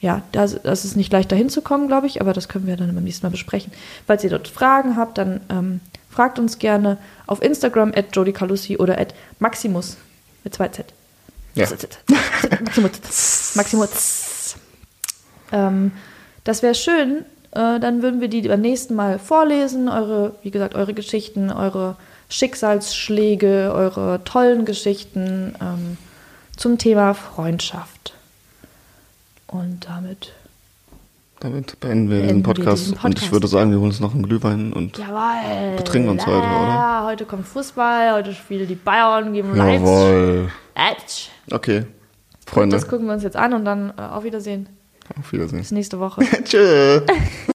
[SPEAKER 1] ja, das, das ist nicht leicht dahin zu kommen, glaube ich, aber das können wir dann beim nächsten Mal besprechen. Falls ihr dort Fragen habt, dann ähm, fragt uns gerne auf Instagram at jodicalussi oder at maximus mit zwei Z.
[SPEAKER 2] Ja.
[SPEAKER 1] Maximus. Maximus. Ähm, das wäre schön. Äh, dann würden wir die beim nächsten Mal vorlesen. Eure, wie gesagt, eure Geschichten, eure Schicksalsschläge, eure tollen Geschichten ähm, zum Thema Freundschaft. Und damit,
[SPEAKER 2] Damit beenden wir
[SPEAKER 1] Beenden
[SPEAKER 2] diesen
[SPEAKER 1] wir
[SPEAKER 2] Podcast.
[SPEAKER 1] diesen
[SPEAKER 2] Und
[SPEAKER 1] Podcast.
[SPEAKER 2] ich würde sagen, wir holen uns noch einen Glühwein und
[SPEAKER 1] jawohl.
[SPEAKER 2] Betrinken uns heute, oder?
[SPEAKER 1] Ja, heute kommt Fußball, heute spielen die Bayern gegen Leipzig.
[SPEAKER 2] Jawohl.
[SPEAKER 1] Leipzig.
[SPEAKER 2] Okay. Freunde,
[SPEAKER 1] Das gucken wir uns jetzt an und dann äh, auf Wiedersehen.
[SPEAKER 2] auf Wiedersehen.
[SPEAKER 1] Bis nächste Woche.
[SPEAKER 2] Tschö.